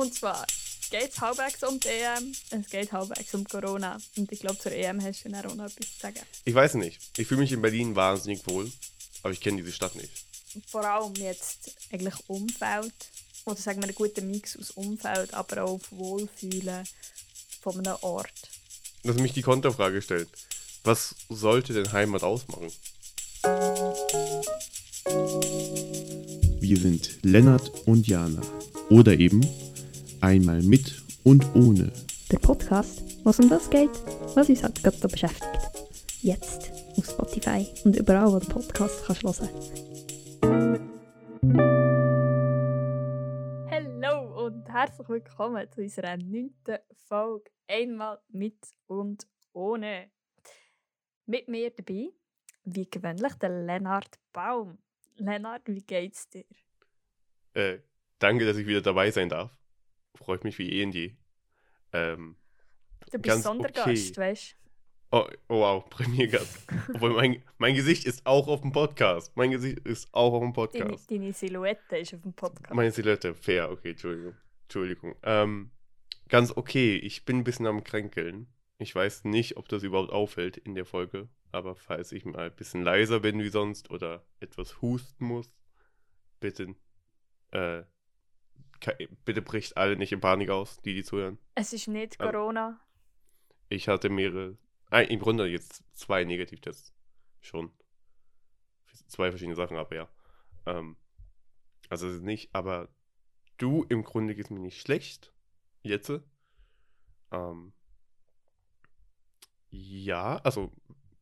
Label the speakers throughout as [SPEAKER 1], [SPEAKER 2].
[SPEAKER 1] Und zwar geht es halbwegs um die EM, es geht halbwegs um Corona. Und ich glaube, zur EM hast du dann auch noch etwas zu sagen.
[SPEAKER 2] Ich weiß nicht. Ich fühle mich in Berlin wahnsinnig wohl, aber ich kenne diese Stadt nicht.
[SPEAKER 1] Vor allem jetzt eigentlich Umfeld. Oder sagen wir einen guten Mix aus Umfeld, aber auch auf Wohlfühlen von einem Ort.
[SPEAKER 2] Lass mich die Konterfrage stellen. Was sollte denn Heimat ausmachen?
[SPEAKER 3] Wir sind Lennart und Jana. Oder eben einmal mit und ohne.
[SPEAKER 1] Der Podcast, was um das geht, was uns halt gerade beschäftigt. Jetzt auf Spotify und überall, wo du Podcast kannst hören. Hallo und herzlich willkommen zu unserer neunten Folge Einmal mit und ohne. Mit mir dabei, wie gewöhnlich, der Lennart Baum. Lennart, wie geht's dir?
[SPEAKER 2] Äh, danke, dass ich wieder dabei sein darf. Freut mich wie eh und je. Ähm,
[SPEAKER 1] Du bist Sondergast,
[SPEAKER 2] okay.
[SPEAKER 1] weißt
[SPEAKER 2] oh, oh wow, Premiergast. Obwohl mein, mein Gesicht ist auch auf dem Podcast. Mein Gesicht ist auch auf dem
[SPEAKER 1] du? Deine,
[SPEAKER 2] Podcast.
[SPEAKER 1] deine Silhouette ist auf dem Podcast.
[SPEAKER 2] Meine Silhouette, fair, okay, Entschuldigung. Entschuldigung. Ähm, ganz okay, ich bin ein bisschen am Kränkeln. Ich weiß nicht, ob das überhaupt auffällt in der Folge, aber falls ich mal ein bisschen leiser bin wie sonst oder etwas husten muss, bitte, äh, bitte bricht alle nicht in Panik aus, die die zuhören.
[SPEAKER 1] Es ist nicht
[SPEAKER 2] Ähm,
[SPEAKER 1] Corona.
[SPEAKER 2] Ich hatte mehrere, äh, im Grunde jetzt zwei Negativtests schon. Zwei verschiedene Sachen, aber ja. Ähm, also es ist nicht, aber du im Grunde geht es mir nicht schlecht. Jetzt. Ähm, ja, also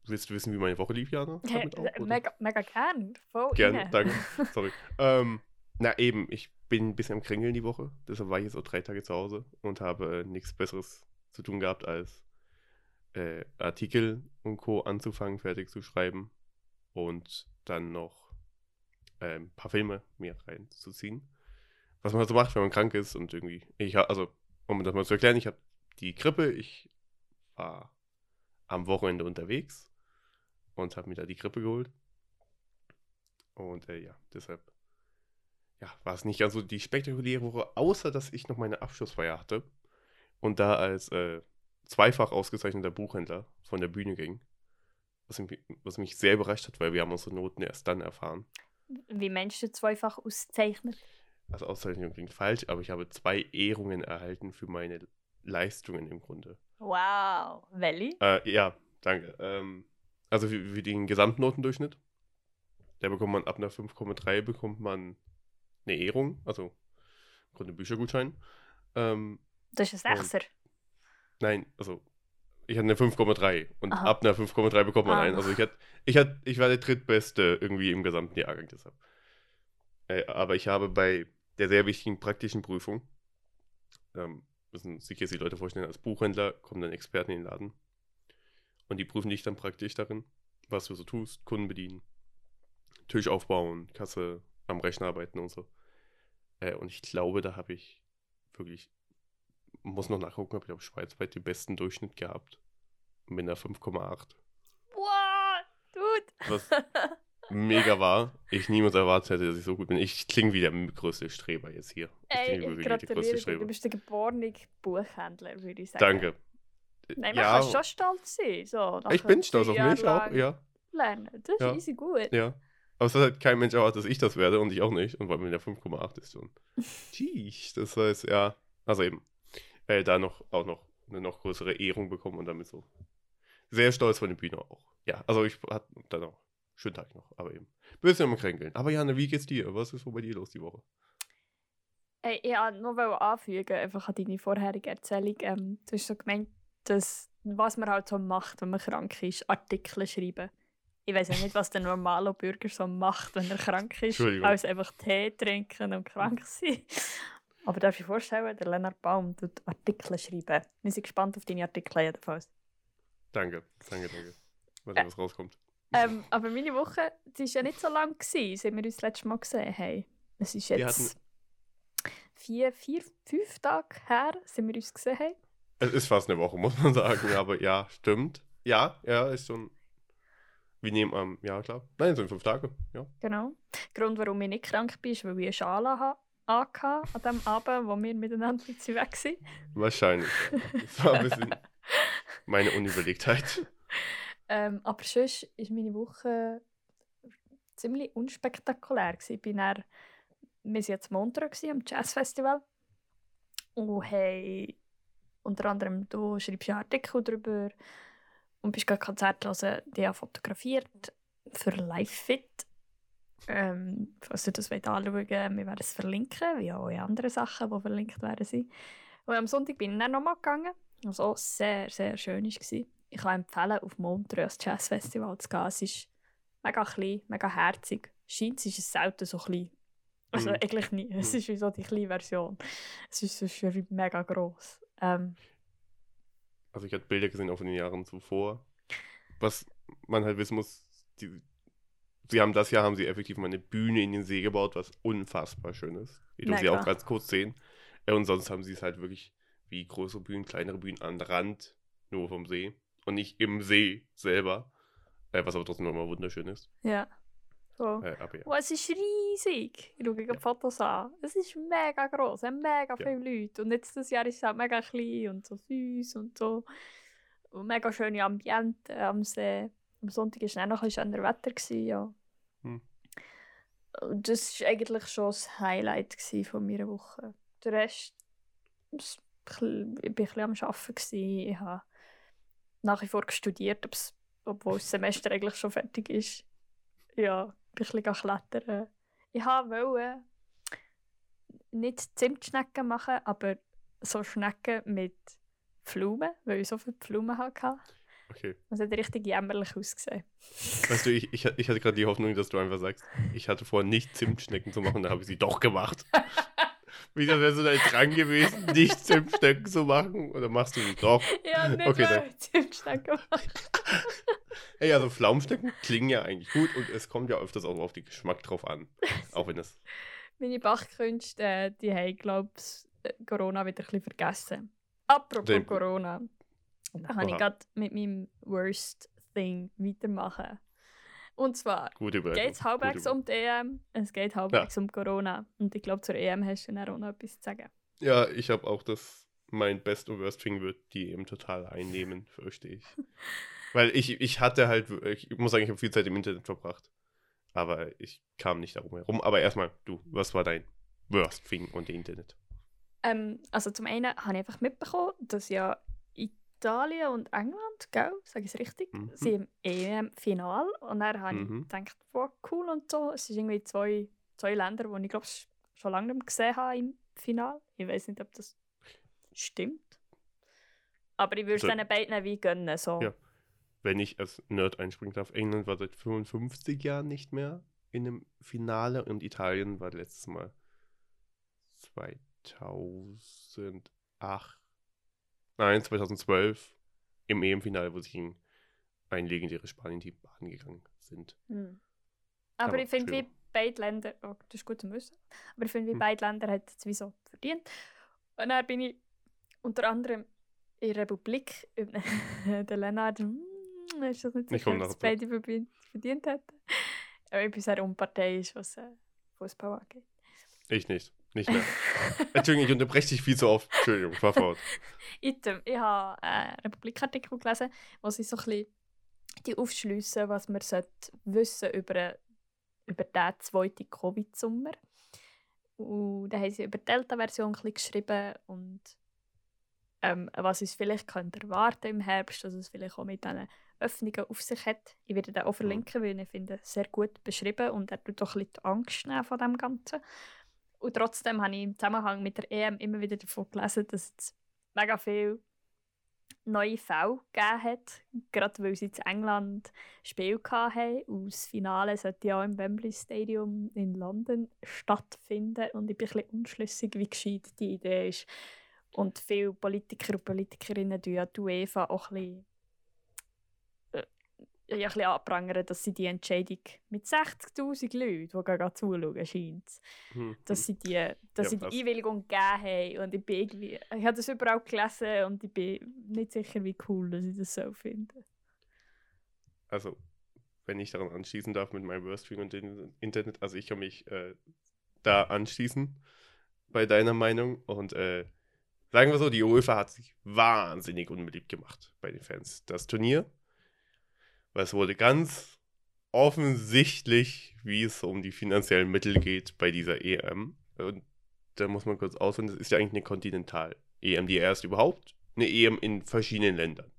[SPEAKER 2] willst du wissen, wie meine Woche lief, Jana? Oder?
[SPEAKER 1] mega, mega gern. Voll
[SPEAKER 2] danke. Sorry. ähm, na eben, ich bin ein bisschen am Krängeln die Woche. Deshalb war ich jetzt auch drei Tage zu Hause und habe äh, nichts Besseres zu tun gehabt, als äh, Artikel und Co. anzufangen, fertig zu schreiben und dann noch äh, ein paar Filme mir reinzuziehen. Was man halt so macht, wenn man krank ist und irgendwie. Ich also, um das mal zu erklären, ich habe die Grippe, ich war am Wochenende unterwegs und habe mir da die Grippe geholt. Und äh, ja, deshalb ja, war es nicht ganz so die spektakuläre Woche, außer dass ich noch meine Abschlussfeier hatte und da als äh, zweifach ausgezeichneter Buchhändler von der Bühne ging. Was mich, was mich sehr überrascht hat, weil wir haben unsere Noten erst dann erfahren.
[SPEAKER 1] Wie Mensch du zweifach auszeichnet.
[SPEAKER 2] Also Auszeichnung klingt falsch, aber ich habe zwei Ehrungen erhalten für meine Leistungen im Grunde.
[SPEAKER 1] Wow. Welli?
[SPEAKER 2] Äh, ja, danke. Ähm, also für, für den Gesamtnotendurchschnitt, da bekommt man ab einer 5,3 bekommt man eine Ehrung, also im Grunde Büchergutschein. Ähm,
[SPEAKER 1] Das ist ein Sechser.
[SPEAKER 2] nein, also ich hatte eine 5,3 und
[SPEAKER 1] Aha.
[SPEAKER 2] ab einer 5,3 bekommt man
[SPEAKER 1] Ah.
[SPEAKER 2] einen. Also ich, hatte, ich, hatte, ich war der drittbeste irgendwie im gesamten Jahrgang deshalb. Äh, aber ich habe bei der sehr wichtigen praktischen Prüfung, ähm, müssen sich jetzt die Leute vorstellen, als Buchhändler kommen dann Experten in den Laden und die prüfen dich dann praktisch darin, was du so tust, Kunden bedienen, Tisch aufbauen, Kasse am Rechner arbeiten und so. Äh, und ich glaube, da habe ich wirklich, muss noch nachgucken, aber ich glaube, schweizweit den besten Durchschnitt gehabt. Mit einer 5,8.
[SPEAKER 1] Wow, dude.
[SPEAKER 2] Was mega war. Ich niemals erwartet hätte, dass ich so gut bin. Ich klinge wie der größte Streber jetzt hier. Ich
[SPEAKER 1] Ey, ich gratuliere dir. Du bist der geborene Buchhändler, würde ich sagen.
[SPEAKER 2] Danke.
[SPEAKER 1] Nein, man
[SPEAKER 2] ja,
[SPEAKER 1] kann schon stolz sein. So,
[SPEAKER 2] ich bin stolz auf mich auch, ja.
[SPEAKER 1] Lernen. Das ist
[SPEAKER 2] Ja.
[SPEAKER 1] easy gut.
[SPEAKER 2] Ja. Aber es hat halt kein Mensch erwartet, dass ich das werde und ich auch nicht. Und weil mit der 5,8 ist schon. Tschieß. Das heißt, ja. Also eben. Äh, da noch auch noch eine noch größere Ehrung bekommen und damit so. Sehr stolz von der Bühne auch. Ja, also ich hatte dann auch. Schönen Tag noch, aber eben. Bisschen am Kränkeln. Aber Jana, wie geht's dir? Was ist so bei dir los die Woche?
[SPEAKER 1] Ey, ich wollte noch anfügen, einfach an deine vorherige Erzählung. Ähm, du hast so gemeint, dass, was man halt so macht, wenn man krank ist, Artikel schreiben. Ich weiß ja nicht, was der normale Bürger so macht, wenn er krank ist, als einfach Tee trinken und krank sein. Aber darf ich vorstellen, der Lennart Baum tut Artikel schreiben. Wir sind gespannt auf deine Artikel jedenfalls.
[SPEAKER 2] Danke, danke, danke. Mal
[SPEAKER 1] Äh.
[SPEAKER 2] sehen, was rauskommt.
[SPEAKER 1] Ähm, aber meine Woche, die war ja nicht so lang, gewesen, seit wir uns das letzte Mal gesehen haben. Es ist jetzt vier, vier, fünf Tage her, seit wir uns gesehen haben.
[SPEAKER 2] Es ist fast eine Woche, muss man sagen, aber ja, stimmt. Ja, ja, ist schon. Wir nehmen am, ja klar. Nein, es sind fünf Tage, ja.
[SPEAKER 1] Genau. Der Grund, warum ich nicht krank bin, ist, weil ich eine Schale habe. an dem Abend, wo wir miteinander weg waren.
[SPEAKER 2] Wahrscheinlich. Das war ein bisschen meine Unüberlegtheit.
[SPEAKER 1] Ähm, aber sonst war meine Woche ziemlich unspektakulär. Ich bin dann, wir waren jetzt gewesen, am Jazzfestival und haben unter anderem, du schreibst ja Artikel darüber und bist gerade Konzert hören, die habe fotografiert für LiveFit. Ähm, falls ihr das wollt anschauen wollt, wir werden es verlinken, wie auch alle anderen Sachen, die verlinkt werden sind. Und am Sonntag bin ich dann nochmal gegangen, was auch sehr, sehr schön war. Ich kann empfehlen, auf Montreux als Jazzfestival zu gehen. Es ist mega klein, mega herzig. Scheint ist es selten so klein. Also
[SPEAKER 2] Mhm.
[SPEAKER 1] eigentlich nie. Es ist wie so die kleine Version. Es ist sonst mega gross. Ähm,
[SPEAKER 2] Also ich hatte Bilder gesehen auch von den Jahren zuvor. Was man halt wissen muss, die, sie haben das Jahr haben sie effektiv mal eine Bühne in den See gebaut, was unfassbar schön ist. Die dürfen sie auch ganz kurz sehen. Äh, Und sonst haben sie es halt wirklich wie größere Bühnen, kleinere Bühnen an Rand, nur vom See. Und nicht im See selber. Äh, was aber trotzdem nochmal wunderschön ist.
[SPEAKER 1] ja. So.
[SPEAKER 2] Äh, aber ja.
[SPEAKER 1] Oh, es ist riesig. Ich schaue die Fotos an. Es ist mega gross. Es mega
[SPEAKER 2] Ja.
[SPEAKER 1] viele Leute. Und jetzt das Jahr ist es halt mega klein und so süß und so. Und mega schöne Ambiente am See. Am Sonntag war es auch noch ein bisschen schöner Wetter. Gewesen, ja.
[SPEAKER 2] Hm.
[SPEAKER 1] Und das war eigentlich schon das Highlight von meiner Woche. Der Rest, es- ich war ein bisschen am Arbeiten. Gewesen. Ich habe nach wie vor studiert, obwohl das Semester eigentlich schon fertig ist. Ja, bin ein klettern. Ich wollte nicht Zimtschnecken machen, aber so Schnecken mit Pflaumen, weil ich so viele Pflaumen hatte.
[SPEAKER 2] Okay.
[SPEAKER 1] Das hat richtig jämmerlich ausgesehen.
[SPEAKER 2] Weißt du, ich, ich, ich hatte gerade die Hoffnung, dass du einfach sagst, ich hatte vor, nicht Zimtschnecken zu machen, da habe ich sie doch gemacht. Wie das wäre so dein Drang gewesen, nicht Zimtschnecken zu machen, oder machst du sie doch?
[SPEAKER 1] Ja, nicht
[SPEAKER 2] Okay.
[SPEAKER 1] Zimtschnecken machen.
[SPEAKER 2] Ey, also Pflaumenschnecken klingen ja eigentlich gut und es kommt ja öfters auch auf den Geschmack drauf an. Auch wenn es.
[SPEAKER 1] Meine Bachkünste, äh, die haben, glaube ich, Corona wieder ein bisschen vergessen. Apropos
[SPEAKER 2] Dem-
[SPEAKER 1] Corona. Da kann ich
[SPEAKER 2] Oha.
[SPEAKER 1] gerade mit meinem Worst Thing weitermachen. Und zwar geht es halbwegs um die EM, es geht halbwegs um Corona. Und ich glaube, zur EM hast du dann auch noch etwas zu sagen.
[SPEAKER 2] Ja, ich habe auch das, mein Best und Worst Thing wird die eben total einnehmen, fürchte ich. Weil ich, ich hatte halt, ich muss sagen, ich habe viel Zeit im Internet verbracht. Aber ich kam nicht darum herum. Aber erstmal, du, was war dein Worst Thing und Internet?
[SPEAKER 1] Ähm, also zum einen habe ich einfach mitbekommen, dass ja Italien und England, gell, sage ich es richtig,
[SPEAKER 2] Mhm.
[SPEAKER 1] sind im EM-Final. Und dann habe
[SPEAKER 2] Mhm.
[SPEAKER 1] ich gedacht, wow, cool und so. Es sind irgendwie zwei, zwei Länder, die ich glaube schon lange nicht mehr gesehen habe im Final. Ich weiß nicht, ob das stimmt. Aber ich würde es
[SPEAKER 2] So-
[SPEAKER 1] diesen beiden wie gönnen. So.
[SPEAKER 2] Ja. Wenn ich als Nerd einspringen darf, England war seit 55 Jahren nicht mehr in einem Finale und Italien war letztes Mal 2008, nein, 2012 im EM-Finale, wo sie gegen ein legendäres Spanien-Team baden gegangen sind.
[SPEAKER 1] Hm. Aber,
[SPEAKER 2] Aber,
[SPEAKER 1] ich finde, wie beide Länder, oh, das ist gut zu wissen, aber ich finde, wie
[SPEAKER 2] Hm.
[SPEAKER 1] beide Länder hat es wie so verdient. Und dann bin ich unter anderem in der Republik, der Lennart, hm, ist das nicht
[SPEAKER 2] Ich
[SPEAKER 1] sicher,
[SPEAKER 2] komme
[SPEAKER 1] dass beide verdient, hätten. Aber ich bin sehr unparteiisch, was äh, Fußball angeht.
[SPEAKER 2] Ich nicht. Nicht mehr. Entschuldigung, ich unterbreche dich viel zu oft. Entschuldigung, fahr fort.
[SPEAKER 1] Item, ich habe einen Republikartikel gelesen, wo sie so ein bisschen die aufschliessen, was man wissen über, über den zweiten Covid-Sommer. Und da haben sie über die Delta-Version geschrieben und ähm, was uns vielleicht könnte erwarten im Herbst, dass es vielleicht auch mit diesen Öffnungen auf sich hat. Ich werde den auch verlinken, weil ich finde sehr gut beschrieben und er tut doch ein bisschen die Angst nehmen von dem Ganzen. Und trotzdem habe ich im Zusammenhang mit der EM immer wieder davon gelesen, dass es mega viele neue Fälle gegeben hat. Gerade weil sie in England Spiel hatten. Und das Finale sollte ja im Wembley Stadium in London stattfinden. Und ich bin ein bisschen unschlüssig, wie gescheit die Idee ist. Und viele Politiker und Politikerinnen tun ja die UEFA auch ein bisschen, ja, ein bisschen anprangern, dass sie die Entscheidung mit 60'000 Leuten, die gerade zuschauen, scheint
[SPEAKER 2] Hm,
[SPEAKER 1] dass sie die, dass
[SPEAKER 2] Ja,
[SPEAKER 1] sie die? Einwilligung gegeben haben. Und ich bin irgendwie, ich habe das überall gelesen und ich bin nicht sicher, wie cool dass ich das so finde.
[SPEAKER 2] Also, wenn ich daran anschließen darf mit meinem Worst Thing und dem Internet, also ich kann mich äh, da anschließen. bei deiner Meinung. Und äh, sagen wir so, die UEFA hat sich wahnsinnig unbeliebt gemacht bei den Fans. Das Turnier, weil es wurde ganz offensichtlich, wie es um die finanziellen Mittel geht bei dieser EM. Und da muss man kurz ausholen, das ist ja eigentlich eine Kontinental-EM, die erst überhaupt eine EM in verschiedenen Ländern.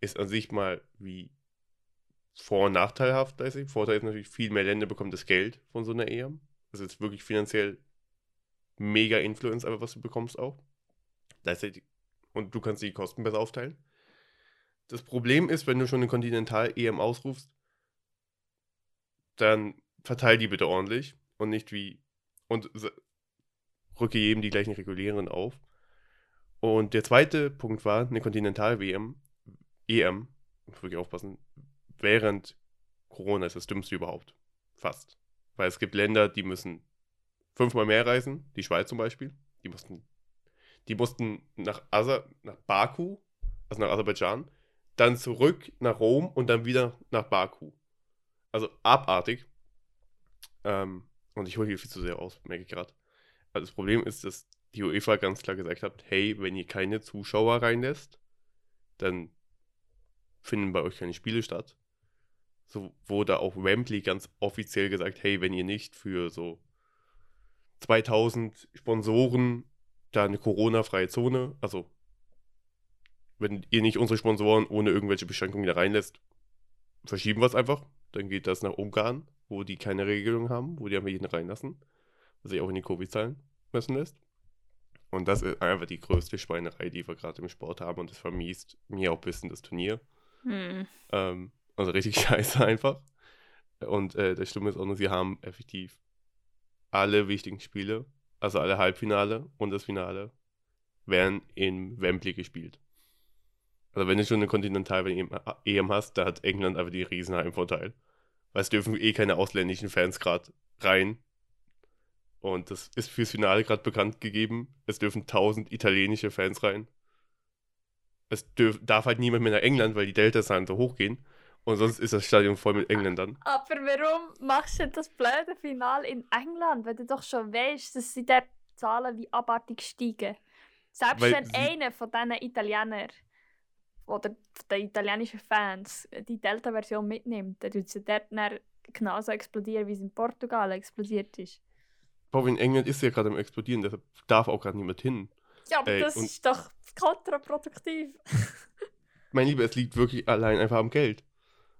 [SPEAKER 2] Ist an sich mal wie vor- und nachteilhaft, weiß ich. Vorteil ist natürlich, viel mehr Länder bekommen das Geld von so einer EM. Das ist wirklich finanziell mega Influence, aber was du bekommst auch. Und du kannst die Kosten besser aufteilen. Das Problem ist, wenn du schon eine Kontinental-EM ausrufst, dann verteil die bitte ordentlich und nicht wie. Und rücke jedem die gleichen regulären auf. Und der zweite Punkt war eine Kontinental-WM, EM, wirklich aufpassen, während Corona ist das dümmste überhaupt. Fast. Weil es gibt Länder, die müssen fünfmal mehr reisen, die Schweiz zum Beispiel. Die mussten, die mussten nach, Aser, nach Baku, also nach Aserbaidschan, dann zurück nach Rom und dann wieder nach Baku. Also abartig. Ähm, und ich hole hier viel zu sehr aus, merke ich gerade. Also das Problem ist, dass die UEFA ganz klar gesagt hat, hey, wenn ihr keine Zuschauer reinlässt, dann finden bei euch keine Spiele statt. So wurde auch Wembley ganz offiziell gesagt, hey, wenn ihr nicht für so 2000 Sponsoren da eine Corona-freie Zone, also wenn ihr nicht unsere Sponsoren ohne irgendwelche Beschränkungen da reinlässt, verschieben wir es einfach. Dann geht das nach Ungarn, wo die keine Regelung haben, wo die einfach jeden reinlassen, was sich auch in die Covid-Zahlen messen lässt. Und das ist einfach die größte Schweinerei, die wir gerade im Sport haben und das vermiest mir auch ein bisschen das Turnier. Hm. Ähm, also richtig scheiße einfach. Und äh, das Schlimme ist auch nur, sie haben effektiv alle wichtigen Spiele, also alle Halbfinale und das Finale, werden in Wembley gespielt. Also wenn du schon eine Kontinental-EM hast, da hat England einfach die Riesenheimvorteil. Weil es dürfen eh keine ausländischen Fans gerade rein. Und das ist fürs Finale gerade bekannt gegeben. Es dürfen 1000 italienische Fans rein. Es dürf, darf halt niemand mehr nach England, weil die Delta-Zahlen so hochgehen. Und sonst ist das Stadion voll mit Engländern.
[SPEAKER 1] Aber warum machst du das blöde Finale in England, wenn du doch schon weißt, dass sie dort Zahlen wie abartig steigen? Selbst weil wenn einer von diesen Italienern oder der italienischen Fans die Delta-Version mitnimmt, dann tut sie dort genauso explodieren, wie es in Portugal explodiert ist.
[SPEAKER 2] Boah, in England ist sie ja gerade am explodieren, deshalb darf auch gerade niemand hin.
[SPEAKER 1] Ja, aber Ey, das ist doch kontraproduktiv.
[SPEAKER 2] mein Lieber, es liegt wirklich allein einfach am Geld.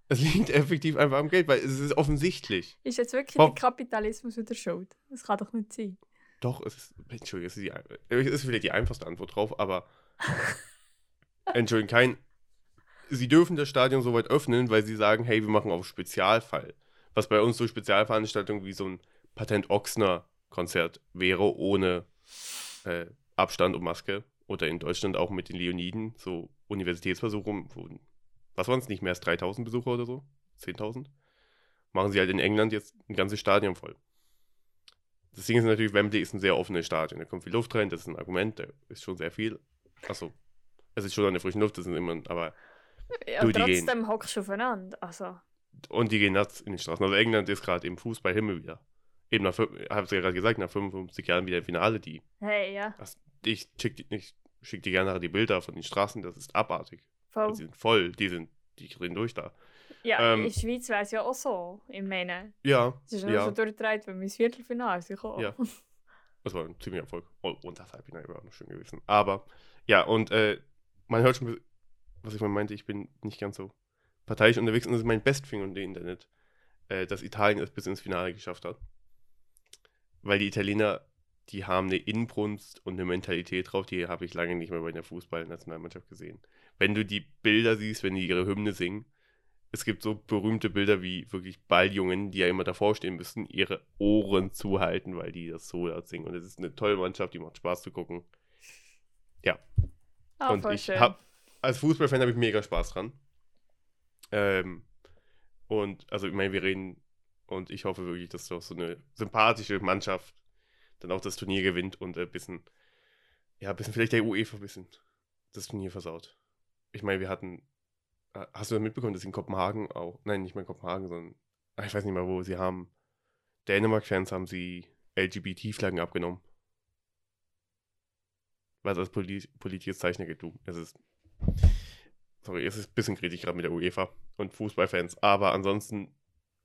[SPEAKER 2] Es liegt effektiv einfach am Geld, weil es ist offensichtlich.
[SPEAKER 1] Ist jetzt wirklich Warum? der Kapitalismus wieder schuld? Das kann doch nicht sein.
[SPEAKER 2] Doch, es ist, Entschuldigung, es ist, die, es ist vielleicht die einfachste Antwort drauf, aber Entschuldigung, kein. Sie dürfen das Stadion so weit öffnen, weil sie sagen, hey, wir machen auf Spezialfall. Was bei uns so Spezialveranstaltungen wie so ein Patent Ochsner Konzert wäre, ohne äh, Abstand und Maske. Oder in Deutschland auch mit den Leoniden, so Universitätsversuche, wo, was waren es, nicht mehr als 3000 Besucher oder so? 10.000? Machen sie halt in England jetzt ein ganzes Stadion voll. Das Ding ist natürlich, Wembley ist ein sehr offenes Stadion. Da kommt viel Luft rein, das ist ein Argument, da ist schon sehr viel. Achso, es ist schon an der frischen Luft, das sind immer, aber.
[SPEAKER 1] Ja, du, trotzdem hockst du aufeinander. Also.
[SPEAKER 2] Und die gehen nachts in den Straßen. Also England ist gerade im Fußballhimmel wieder. Eben nach, habe es ja gerade gesagt, nach 55 Jahren wieder im Finale die.
[SPEAKER 1] Hey, ja.
[SPEAKER 2] Das, ich schicke ich schick dir gerne die Bilder von den Straßen, das ist abartig. Voll. Die sind voll, die sind, die drehen durch da.
[SPEAKER 1] Ja, ähm, in der Schweiz wäre es ja auch so, ich meine.
[SPEAKER 2] Ja.
[SPEAKER 1] Es ist
[SPEAKER 2] ja.
[SPEAKER 1] so durchgedreht, wenn wir ins Viertelfinale sind.
[SPEAKER 2] Ja. Das war ein ziemlicher Erfolg. Und das Halbfinale war noch schön gewesen. Aber, ja, und äh, man hört schon, was ich mal meinte, ich bin nicht ganz so parteiisch unterwegs und das ist mein Bestfinger im Internet, äh, dass Italien es bis ins Finale geschafft hat. Weil die Italiener, die haben eine Inbrunst und eine Mentalität drauf, die habe ich lange nicht mehr bei der Fußballnationalmannschaft gesehen. Wenn du die Bilder siehst, wenn die ihre Hymne singen, es gibt so berühmte Bilder wie wirklich Balljungen, die ja immer davor stehen müssen, ihre Ohren zuhalten, weil die das so laut singen. Und es ist eine tolle Mannschaft, die macht Spaß zu gucken. Ja,
[SPEAKER 1] Oh, und ich
[SPEAKER 2] habe als Fußballfan habe ich mega Spaß dran. Ähm, und also ich meine, wir reden und ich hoffe wirklich, dass doch so eine sympathische Mannschaft dann auch das Turnier gewinnt und ein bisschen, ja, ein bisschen vielleicht der UEFA ein bisschen das Turnier versaut. Ich meine, wir hatten, hast du mitbekommen, dass in Kopenhagen auch, nein, nicht mehr in Kopenhagen, sondern, ich weiß nicht mehr wo, sie haben, Dänemark-Fans haben sie LGBT-Flaggen abgenommen. Was als polit politisches Zeichen. Du, es ist, sorry, es ist ein bisschen kritisch gerade mit der UEFA und Fußballfans, aber ansonsten,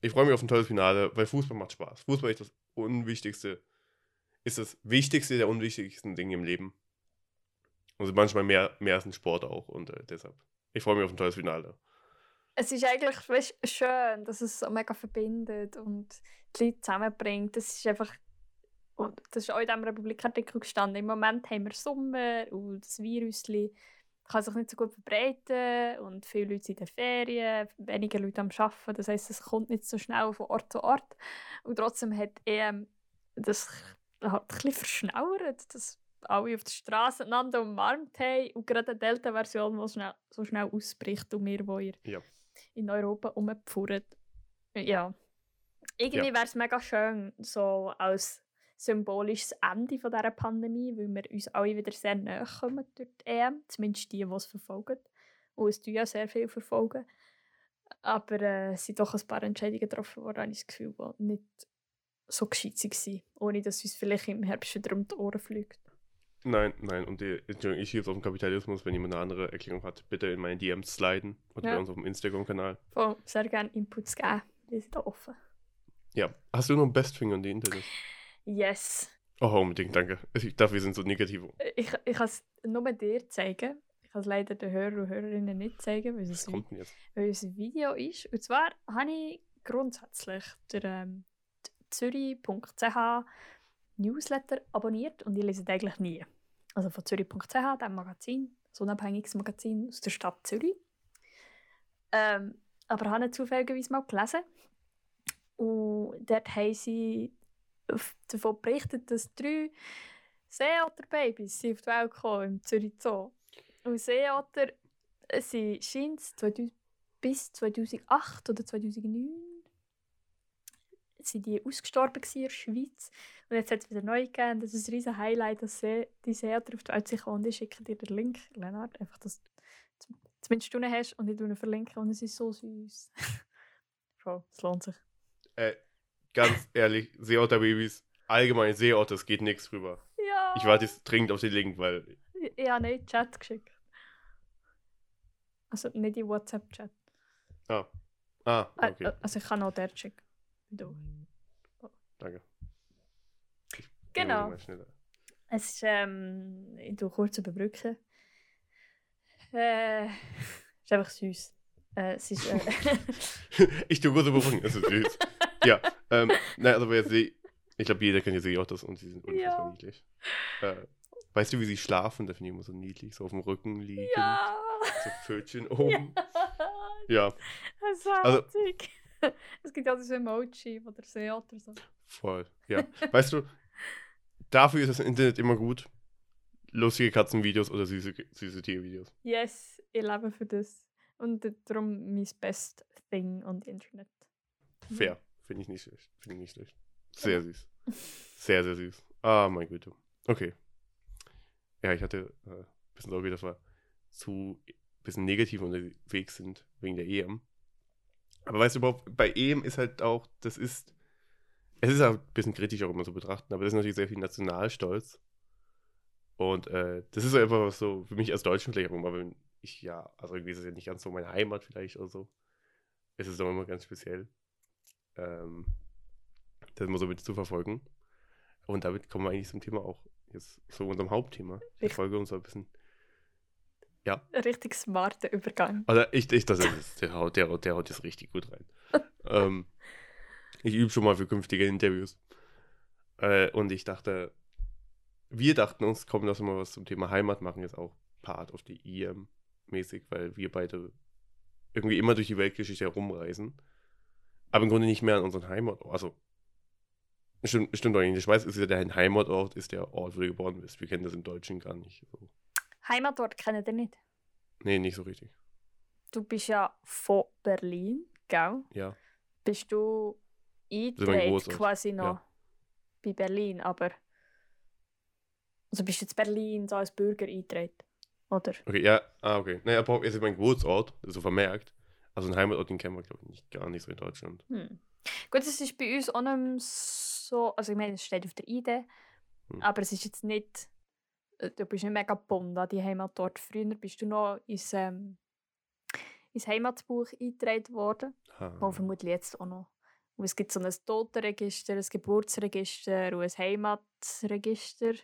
[SPEAKER 2] ich freue mich auf ein tolles Finale, weil Fußball macht Spaß. Fußball ist das unwichtigste, ist das wichtigste der unwichtigsten Dinge im Leben. Also manchmal mehr, mehr als ein Sport auch und äh, deshalb, ich freue mich auf ein tolles Finale.
[SPEAKER 1] Es ist eigentlich schön, dass es so mega verbindet und die Leute zusammenbringt. Das ist einfach und das ist auch in diesem Republikartikel gestanden. Im Moment haben wir Sommer und das Virus kann sich nicht so gut verbreiten und viele Leute sind in den Ferien, weniger Leute am Arbeiten. Das heisst, es kommt nicht so schnell von Ort zu Ort. Und trotzdem hat EM das halt ein bisschen verschnauert, dass alle auf der Straße einander umarmt haben und gerade eine Delta-Version, die schnell, so schnell ausbricht und wir, die
[SPEAKER 2] Ja.
[SPEAKER 1] in Europa rumpfuhren. Ja. Irgendwie
[SPEAKER 2] Ja.
[SPEAKER 1] wäre es mega schön, so als symbolisches Ende von dieser Pandemie, weil wir uns alle wieder sehr näher kommen durch die EM, zumindest die, die es verfolgen. Und es tun ja sehr viel verfolgen. Aber äh, es sind doch ein paar Entscheidungen getroffen worden, habe ich das Gefühl, die nicht so gescheit waren, ohne dass uns vielleicht im Herbst wieder um die Ohren fliegt.
[SPEAKER 2] Nein, nein, und die, Entschuldigung, ich schiebe auf den Kapitalismus, wenn jemand eine andere Erklärung hat, bitte in meine DMs sliden oder
[SPEAKER 1] Ja.
[SPEAKER 2] bei uns auf dem Instagram-Kanal.
[SPEAKER 1] Voll, sehr gerne Inputs geben, die sind da offen.
[SPEAKER 2] Ja, hast du noch ein Bestfinger an die Internet?
[SPEAKER 1] Yes.
[SPEAKER 2] Oh, unbedingt, danke. Ich dachte, wir sind so negativ.
[SPEAKER 1] Ich, ich kann es nur dir zeigen. Ich kann es leider den Hörer und Hörerinnen nicht zeigen, weil es,
[SPEAKER 2] jetzt?
[SPEAKER 1] weil es ein Video ist. Und zwar habe ich grundsätzlich den ähm, zürich.ch Newsletter abonniert und ich lese den eigentlich nie. Also von zürich.ch, dem Magazin, das unabhängiges Magazin aus der Stadt Zürich. Ähm, aber habe ihn zufälligerweise mal gelesen. Und dort haben sie davon berichtet, dass drei Seeotterbabys auf die Welt gekommen im Zürich Zoo. Und Seeotter äh, sind scheint 2000 bis 2008 oder 2009 sind die ausgestorben in der Schweiz. Und jetzt hat es wieder neu gegeben. Das ist ein riesen Highlight, dass die Seeotter auf die Welt sind. Und ich schicke dir den Link, Lennart, einfach, dass du zumindest du hast und ich verlinken. Und es ist so süß. Voll, es lohnt sich.
[SPEAKER 2] Äh, ganz ehrlich, Seeotterbabys, allgemein Seeotter, es geht nichts drüber.
[SPEAKER 1] Ja!
[SPEAKER 2] Ich warte jetzt dringend auf den Link, weil
[SPEAKER 1] Ich in den Chat geschickt. Also nicht in WhatsApp-Chat.
[SPEAKER 2] Ah. Ah,
[SPEAKER 1] Äh,
[SPEAKER 2] okay.
[SPEAKER 1] äh, Also ich kann auch dort schicken. Du.
[SPEAKER 2] Danke.
[SPEAKER 1] Genau.
[SPEAKER 2] Ja, mal schneller.
[SPEAKER 1] Es ist, ähm, ich tue kurz überbrücken. Äh, ist einfach süß. Äh, es ist, äh,
[SPEAKER 2] ich tue kurz überbrücken, es ist süß. ja, ähm, nein, also wer See, ich glaube, jeder kennt ja Seeotters und sie sind unfassbar
[SPEAKER 1] Ja.
[SPEAKER 2] niedlich. Äh, weißt du, wie sie schlafen? Da finde ich immer so niedlich, so auf dem Rücken liegen,
[SPEAKER 1] ja!
[SPEAKER 2] so Pfötchen oben. Ja,
[SPEAKER 1] Das ist
[SPEAKER 2] Also-.
[SPEAKER 1] Es gibt auch dieses Emoji, wo der Seeotter so.
[SPEAKER 2] voll. Ja, weißt du, dafür ist das Internet immer gut. Lustige Katzenvideos oder süße, süße Tiervideos.
[SPEAKER 1] Yes, ich lebe für das. Und darum mein best Thing on the Internet.
[SPEAKER 2] Fair. Finde ich nicht schlecht. Finde ich nicht schlecht. Sehr süß. Sehr, sehr süß. Ah, mein Güte. Okay. Ja, ich hatte äh, ein bisschen Sorge, dass wir zu ein bisschen negativ unterwegs sind wegen der EM. Aber weißt du überhaupt, bei EM ist halt auch, das ist, es ist auch ein bisschen kritisch auch immer zu betrachten, aber das ist natürlich sehr viel Nationalstolz. Und äh, das ist so einfach was so, für mich als Deutschen vielleicht auch immer, wenn ich, ja, also irgendwie ist es ja nicht ganz so meine Heimat vielleicht oder so. Es ist auch immer ganz speziell ähm, das immer so mit zu verfolgen. Und damit kommen wir eigentlich zum Thema auch jetzt zu unserem Hauptthema der
[SPEAKER 1] Richtig.
[SPEAKER 2] Folge und so ein bisschen.
[SPEAKER 1] Ein richtig smarter Übergang.
[SPEAKER 2] Also ich, ich das ist, der, haut- der, der haut jetzt richtig gut rein. ähm, ich übe schon mal für künftige Interviews. Äh, und ich dachte, wir dachten uns, komm, lass mal was zum Thema Heimat machen, jetzt auch Part of the EM mäßig, weil wir beide irgendwie immer durch die Weltgeschichte herumreisen. Aber im Grunde nicht mehr an unseren Heimatort. Also, stimmt, stimmt doch nicht. In der Schweiz ist ja dein Heimatort, ist der Ort, wo du geboren bist. Wir kennen das im Deutschen gar nicht. So.
[SPEAKER 1] Heimatort kennen ihr nicht.
[SPEAKER 2] Nee, nicht so richtig.
[SPEAKER 1] Du bist ja von Berlin, gell?
[SPEAKER 2] Ja.
[SPEAKER 1] Bist du eingetragen quasi noch
[SPEAKER 2] ja.
[SPEAKER 1] bei Berlin, aber also bist du jetzt Berlin so als Bürger eingetragen, oder?
[SPEAKER 2] Okay, ja, ah, okay. Naja, aber ist mein Geburtsort, so vermerkt. Also ein Heimatort, den kennen wir, glaube ich, nicht, gar nicht so in Deutschland.
[SPEAKER 1] Hm. Gut, es ist bei uns auch nicht so, also ich meine, es steht auf der ID,
[SPEAKER 2] Hm.
[SPEAKER 1] aber es ist jetzt nicht äh, du bist nicht mega gebunden an die Heimatort. Früher bist du noch ins, ähm, ins Heimatbuch eingetragen worden,
[SPEAKER 2] Ah.
[SPEAKER 1] wo vermutlich jetzt auch noch. Und es gibt so ein Totenregister, ein Geburtsregister und ein Heimatregister.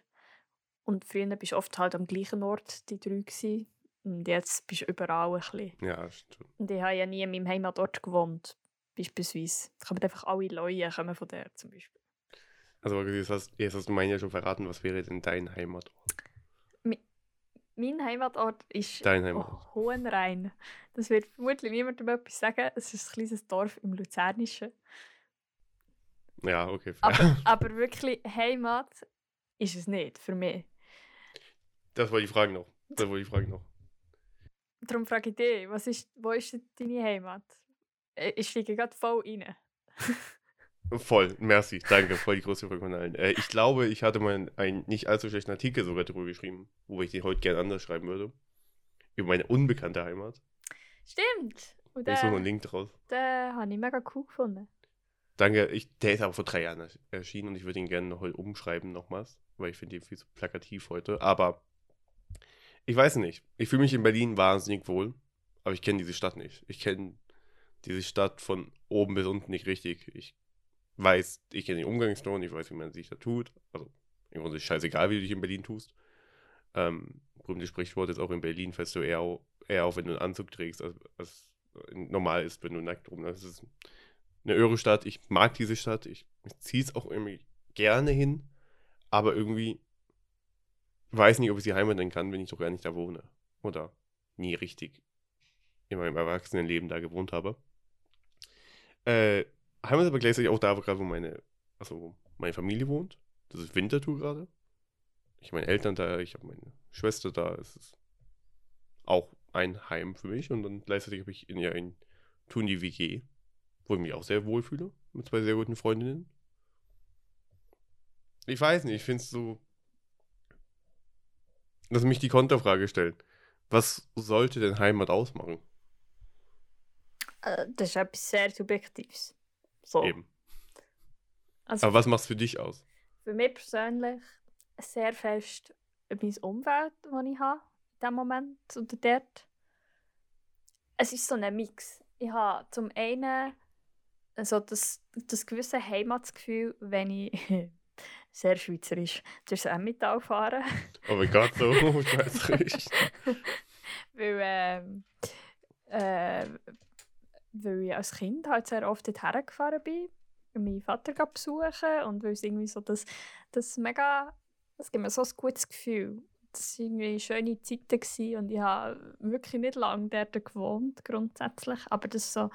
[SPEAKER 1] Und früher bist du oft halt am gleichen Ort, die drei gewesen. Und jetzt bist du überall ein bisschen.
[SPEAKER 2] Ja, stimmt.
[SPEAKER 1] Und ich habe ja nie in meinem Heimatort gewohnt, beispielsweise. Da kommen einfach alle Leute kommen von der zum Beispiel.
[SPEAKER 2] Also jetzt hast, jetzt hast du meinen ja schon verraten, was wäre denn dein Heimatort?
[SPEAKER 1] Mein Heimatort ist
[SPEAKER 2] Dein Heimatort.
[SPEAKER 1] oh, Hohenrhein. Das wird vermutlich niemandem etwas sagen. Es ist ein kleines Dorf im Luzernischen.
[SPEAKER 2] Ja, okay.
[SPEAKER 1] Aber, aber wirklich Heimat ist es nicht für mich.
[SPEAKER 2] Das wollte ich fragen noch. Das wollte ich fragen noch.
[SPEAKER 1] Darum frage ich dich, was ist, wo ist deine Heimat? Äh, Ich steige gerade voll rein.
[SPEAKER 2] Voll, merci, danke, voll die große Frage von allen. Äh, ich glaube, ich hatte mal einen nicht allzu schlechten Artikel sogar darüber geschrieben, wo ich den heute gerne anders schreiben würde. Über meine unbekannte Heimat.
[SPEAKER 1] Stimmt! Und
[SPEAKER 2] Ich suche einen Link draus.
[SPEAKER 1] den habe ich mega cool gefunden.
[SPEAKER 2] Danke, ich, der ist aber vor drei Jahren ersch- erschienen und ich würde ihn gerne heute umschreiben nochmals, weil ich finde ihn viel zu plakativ heute. Aber ich weiß nicht. Ich fühle mich in Berlin wahnsinnig wohl, aber ich kenne diese Stadt nicht. Ich kenne diese Stadt von oben bis unten nicht richtig. Ich weiß, ich kenne den Umgangston, ich weiß, wie man sich da tut. Also, im Grunde ist es scheißegal, wie du dich in Berlin tust. Ähm, berühmtes Sprichwort ist auch in Berlin fällst du eher, au- eher auf, wenn du einen Anzug trägst, als, als normal ist, wenn du nackt rum. Das ist eine irre Stadt. Ich mag diese Stadt. Ich, ich ziehe es auch irgendwie gerne hin. Aber irgendwie weiß nicht, ob ich sie Heimat nennen kann, wenn ich doch gar nicht da wohne. Oder nie richtig in meinem Erwachsenenleben da gewohnt habe. Äh, Heimat ist aber gleichzeitig auch da, wo gerade meine, also meine Familie wohnt. Das ist Winterthur gerade. Ich habe meine Eltern da, ich habe meine Schwester da. Es ist auch ein Heim für mich. Und dann gleichzeitig habe ich in ja in Thun die WG, wo ich mich auch sehr wohl fühle, mit zwei sehr guten Freundinnen. Ich weiß nicht, ich finde es so. Lass mich die Konterfrage stellen. Was sollte denn Heimat ausmachen?
[SPEAKER 1] Äh, das ist etwas sehr Subjektives. So.
[SPEAKER 2] Eben.
[SPEAKER 1] Also
[SPEAKER 2] Aber was macht es für dich aus?
[SPEAKER 1] für mich persönlich sehr fest mein Umfeld, das ich habe, in diesem Moment oder dort. Es ist so ein Mix. Ich habe zum einen so das, das gewisse Heimatsgefühl, wenn ich sehr schweizerisch durchs Emmental fahre.
[SPEAKER 2] Oh mein Gott, so schweizerisch.
[SPEAKER 1] weil, ähm, äh, weil ich als Kind halt sehr oft dorthin gefahren bin, meinen Vater besuchen und weil es irgendwie so das, das mega, das gibt mir so ein gutes Gefühl. Das waren irgendwie schöne Zeiten gewesen und ich habe wirklich nicht lange dort gewohnt, grundsätzlich, aber das so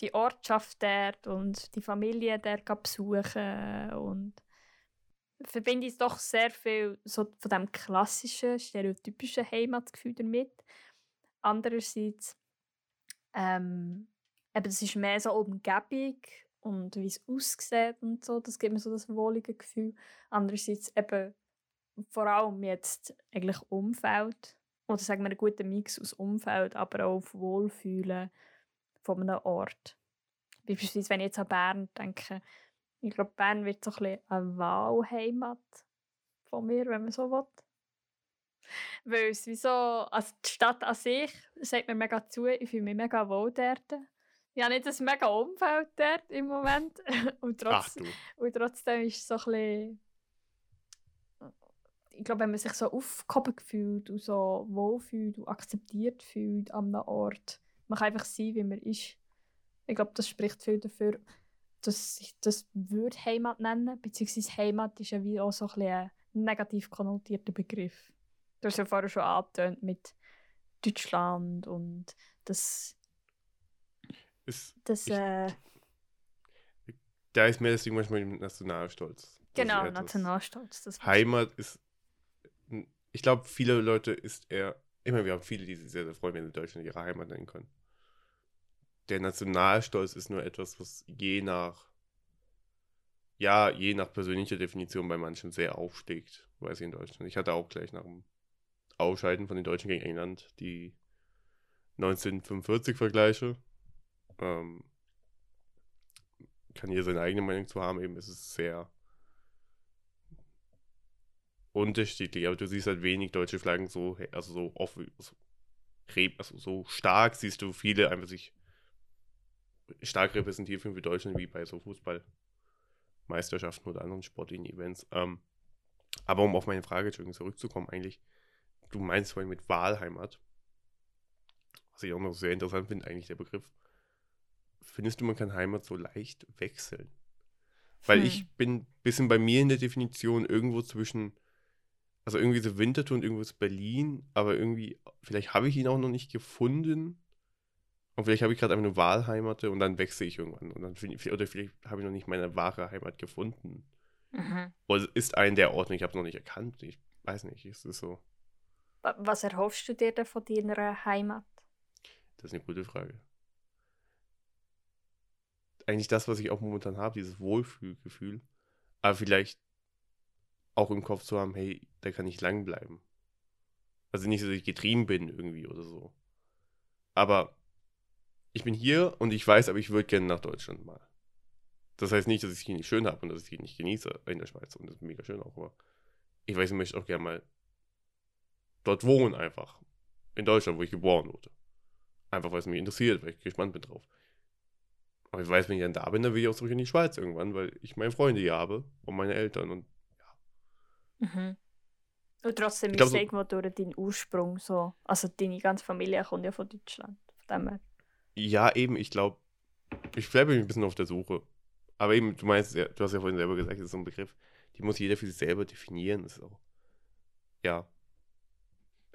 [SPEAKER 1] die, Ortschaft dort und die Familie dort besuchen und verbinde ich doch sehr viel so von dem klassischen, stereotypischen Heimatgefühl damit. Andererseits, ähm, eben, das ist mehr so Umgebung und wie es aussieht und so, das gibt mir so das wohlige Gefühl. Andererseits eben vor allem jetzt eigentlich Umfeld oder sagen wir einen guten Mix aus Umfeld, aber auch auf Wohlfühlen von einem Ort. Beispielsweise, wenn ich jetzt an Bern denke, ich glaube, Bern wird so ein bisschen eine Wahlheimat von mir, wenn man so will. Weil es wie so, also die Stadt an sich sagt mir mega zu, ich fühle mich mega wohl dort. Ich habe nicht ein mega Umfeld dort im Moment. Und, trotz, und trotzdem ist es so ein bisschen... Ich glaube, wenn man sich so aufgehoben fühlt und so wohl fühlt und akzeptiert fühlt an einem Ort, man kann einfach sein, wie man ist. Ich glaube, das spricht viel dafür, dass ich das würde Heimat nennen, beziehungsweise Heimat ist ja wie auch so ein, ein negativ konnotierter Begriff. Du hast ja vorher schon angetönt mit Deutschland und das,
[SPEAKER 2] Ist,
[SPEAKER 1] das
[SPEAKER 2] Ich-
[SPEAKER 1] äh,
[SPEAKER 2] da ist mir das Ding manchmal mit Nationalstolz.
[SPEAKER 1] Genau, Nationalstolz.
[SPEAKER 2] Heimat ist. Ich glaube, viele Leute ist eher. Immer, wir haben viele, die sich sehr, sehr freuen, wenn sie Deutschland ihre Heimat nennen können. Der Nationalstolz ist nur etwas, was je nach. Ja, je nach persönlicher Definition bei manchen sehr aufsteigt, weiß ich in Deutschland. Ich hatte auch gleich nach dem Ausscheiden von den Deutschen gegen England die 1945 Vergleiche. Ähm, kann jeder seine eigene Meinung zu haben, eben ist es sehr unterschiedlich, aber du siehst halt wenig deutsche Flaggen so, also so offen, so, also so stark siehst du viele einfach sich stark repräsentiert für Deutschland wie bei so Fußballmeisterschaften oder anderen sportlichen Events. Ähm, aber um auf meine Frage zurückzukommen, eigentlich, du meinst vorhin mit Wahlheimat, was ich auch noch sehr interessant finde, eigentlich der Begriff. Findest du, man kann Heimat so leicht wechseln? Weil hm. ich bin ein bisschen bei mir in der Definition irgendwo zwischen, also irgendwie so Winterthur und irgendwo ist Berlin, aber irgendwie, vielleicht habe ich ihn auch noch nicht gefunden. Und vielleicht habe ich gerade einfach eine Wahlheimate und dann wechsle ich irgendwann. Und dann oder vielleicht habe ich noch nicht meine wahre Heimat gefunden. Mhm. Oder ist ein der Orte, ich habe es noch nicht erkannt. Ich weiß nicht, ist es so.
[SPEAKER 1] Was erhoffst du dir denn von deiner Heimat?
[SPEAKER 2] Das ist eine gute Frage. Eigentlich das, was ich auch momentan habe, dieses Wohlfühlgefühl. Aber vielleicht auch im Kopf zu haben, hey, da kann ich lang bleiben. Also nicht, dass ich getrieben bin irgendwie oder so. Aber ich bin hier und ich weiß, aber ich würde gerne nach Deutschland mal. Das heißt nicht, dass ich es hier nicht schön habe und dass ich es hier nicht genieße in der Schweiz. Und das ist mega schön auch, aber ich weiß, ich möchte auch gerne mal dort wohnen einfach. In Deutschland, wo ich geboren wurde. Einfach weil es mich interessiert, weil ich gespannt bin drauf. Aber ich weiß, wenn ich dann da bin, dann will ich auch zurück in die Schweiz irgendwann, weil ich meine Freunde hier habe und meine Eltern und ja.
[SPEAKER 1] Mhm. Und trotzdem ist so, irgendwo durch deinen Ursprung so. Also deine ganze Familie kommt ja von Deutschland. Von dem her.
[SPEAKER 2] Ja, eben, ich glaube, ich bleibe ein bisschen auf der Suche. Aber eben, du meinst, ja, du hast ja vorhin selber gesagt, das ist so ein Begriff, die muss jeder für sich selber definieren. Das ist auch, ja,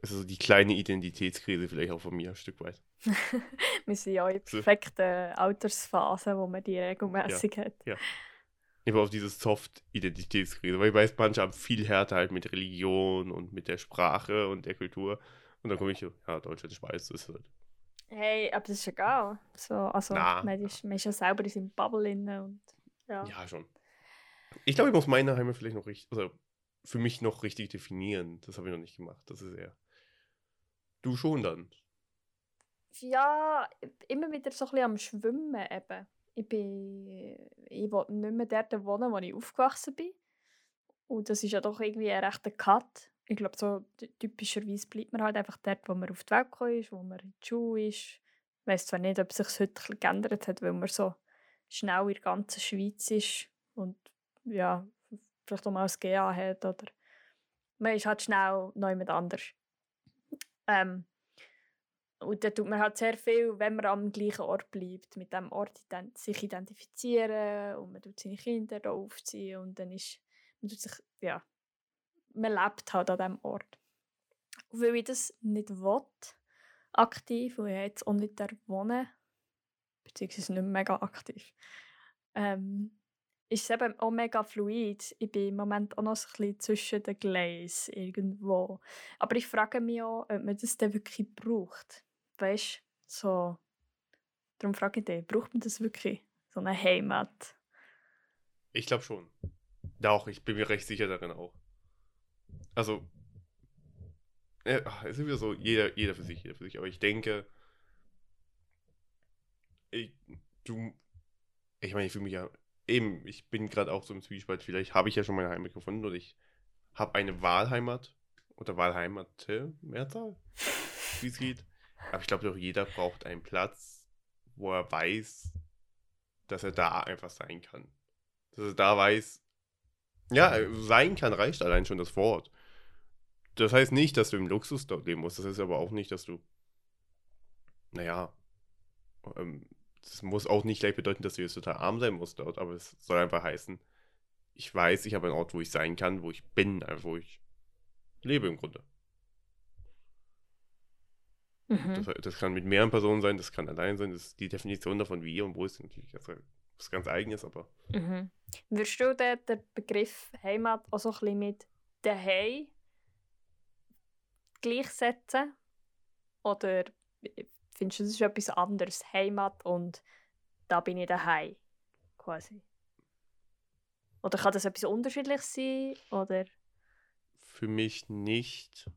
[SPEAKER 2] es ist so die kleine Identitätskrise vielleicht auch von mir ein Stück weit.
[SPEAKER 1] wir sind ja in der perfekten Altersphase, wo man die regelmäßig
[SPEAKER 2] ja,
[SPEAKER 1] hat.
[SPEAKER 2] Ja. Ich war auf dieses Soft-Identitätskrise, weil ich weiß, manche haben viel härter halt mit Religion und mit der Sprache und der Kultur. Und dann komme ich, ja, Deutschland, Schweiz, das ist halt.
[SPEAKER 1] Hey, aber das ist egal. So, also, man ist, man ist ja selber in seinem Bubble drin und ja.
[SPEAKER 2] Ja, schon. Ich glaube, ich muss meine Heimat vielleicht noch richtig, also für mich noch richtig definieren. Das habe ich noch nicht gemacht. Das ist eher. Du schon dann?
[SPEAKER 1] Ja, immer wieder so ein bisschen am Schwimmen eben. Ich bin. Ich will nicht mehr dort wohnen, wo ich aufgewachsen bin. Und das ist ja doch irgendwie ein rechter Cut. Ich glaube, so typischerweise bleibt man halt einfach dort, wo man auf die Welt gekommen ist, wo man in der Schule ist. Ich weiß zwar nicht, ob sich das heute geändert hat, weil man so schnell in der ganzen Schweiz ist und ja, vielleicht auch mal ein GA hat oder man ist halt schnell noch jemand anders. Ähm, und dann tut man halt sehr viel, wenn man am gleichen Ort bleibt, mit dem Ort ident sich identifizieren und man tut seine Kinder da aufziehen und dann ist, man tut sich, ja, man lebt halt an diesem Ort. Und weil ich das nicht will, aktiv, weil ich jetzt auch nicht da wohne, beziehungsweise nicht mega aktiv, ähm, ist es eben auch mega fluid. Ich bin im Moment auch noch ein bisschen zwischen den Gleisen irgendwo. Aber ich frage mich auch, ob man das dann wirklich braucht. Weißt du, so. Darum frage ich dich, braucht man das wirklich? So eine Heimat?
[SPEAKER 2] Ich glaube schon. Doch, ich bin mir recht sicher darin auch. Also, es ist wieder so, jeder, jeder für sich, jeder für sich. Aber ich denke, ich, du, ich meine, ich fühle mich ja eben, ich bin gerade auch so im Zwiespalt. Vielleicht habe ich ja schon meine Heimat gefunden oder ich habe eine Wahlheimat oder Wahlheimate, Mehrzahl, wie es geht. Aber ich glaube doch, jeder braucht einen Platz, wo er weiß, dass er da einfach sein kann. Dass er da weiß, ja, sein kann reicht allein schon das Wort. Das heißt nicht, dass du im Luxus dort leben musst. Das heißt aber auch nicht, dass du, naja, ähm, das muss auch nicht gleich bedeuten, dass du jetzt total arm sein musst dort, aber es soll einfach heißen, ich weiß, ich habe einen Ort, wo ich sein kann, wo ich bin, einfach wo ich lebe im Grunde. Mhm. Das, das, kann mit mehreren Personen sein, das kann allein sein, das ist die Definition davon, wie und wo ist natürlich was ganz Eigenes, aber.
[SPEAKER 1] Mhm. Würdest du den, den Begriff Heimat auch so ein bisschen mit daheim gleichsetzen? Oder findest du, das ist etwas anderes, Heimat und da bin ich daheim, quasi? Oder kann das etwas Unterschiedliches sein? Oder?
[SPEAKER 2] Für mich nicht.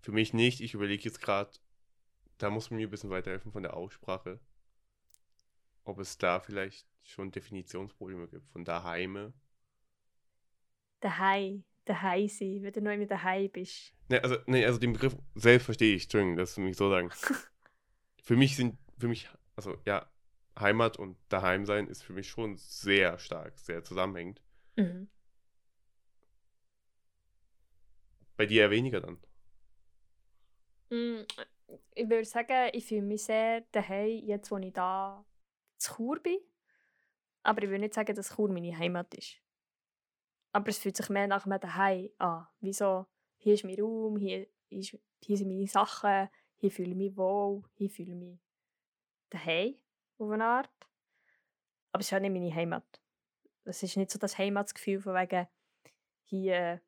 [SPEAKER 2] Für mich nicht. Ich überlege jetzt gerade, da muss man mir ein bisschen weiterhelfen von der Aussprache. Ob es da vielleicht schon Definitionsprobleme gibt von daheime.
[SPEAKER 1] Daheim. Daheim sein, wenn du noch immer daheim bist.
[SPEAKER 2] Ne, also, nee, also den Begriff selbst verstehe ich, Entschuldigung, dass du mich so sagen. für mich sind, für mich, also ja, Heimat und daheim sein ist für mich schon sehr stark, sehr zusammenhängend.
[SPEAKER 1] Mhm.
[SPEAKER 2] Bei dir eher weniger dann.
[SPEAKER 1] Mm, Ich würde sagen, ich fühle mich sehr daheim, jetzt wo ich da zu Chur bin. Aber ich würde nicht sagen, dass Chur meine Heimat ist. Aber es fühlt sich mehr nach einem Daheim an. Wieso? Hier ist mein Raum, hier, ist, hier sind meine Sachen, hier fühle ich mich wohl, hier fühle ich mich daheim auf eine Art. Aber es ist auch nicht meine Heimat. Es ist nicht so das Heimatsgefühl von wegen, hier,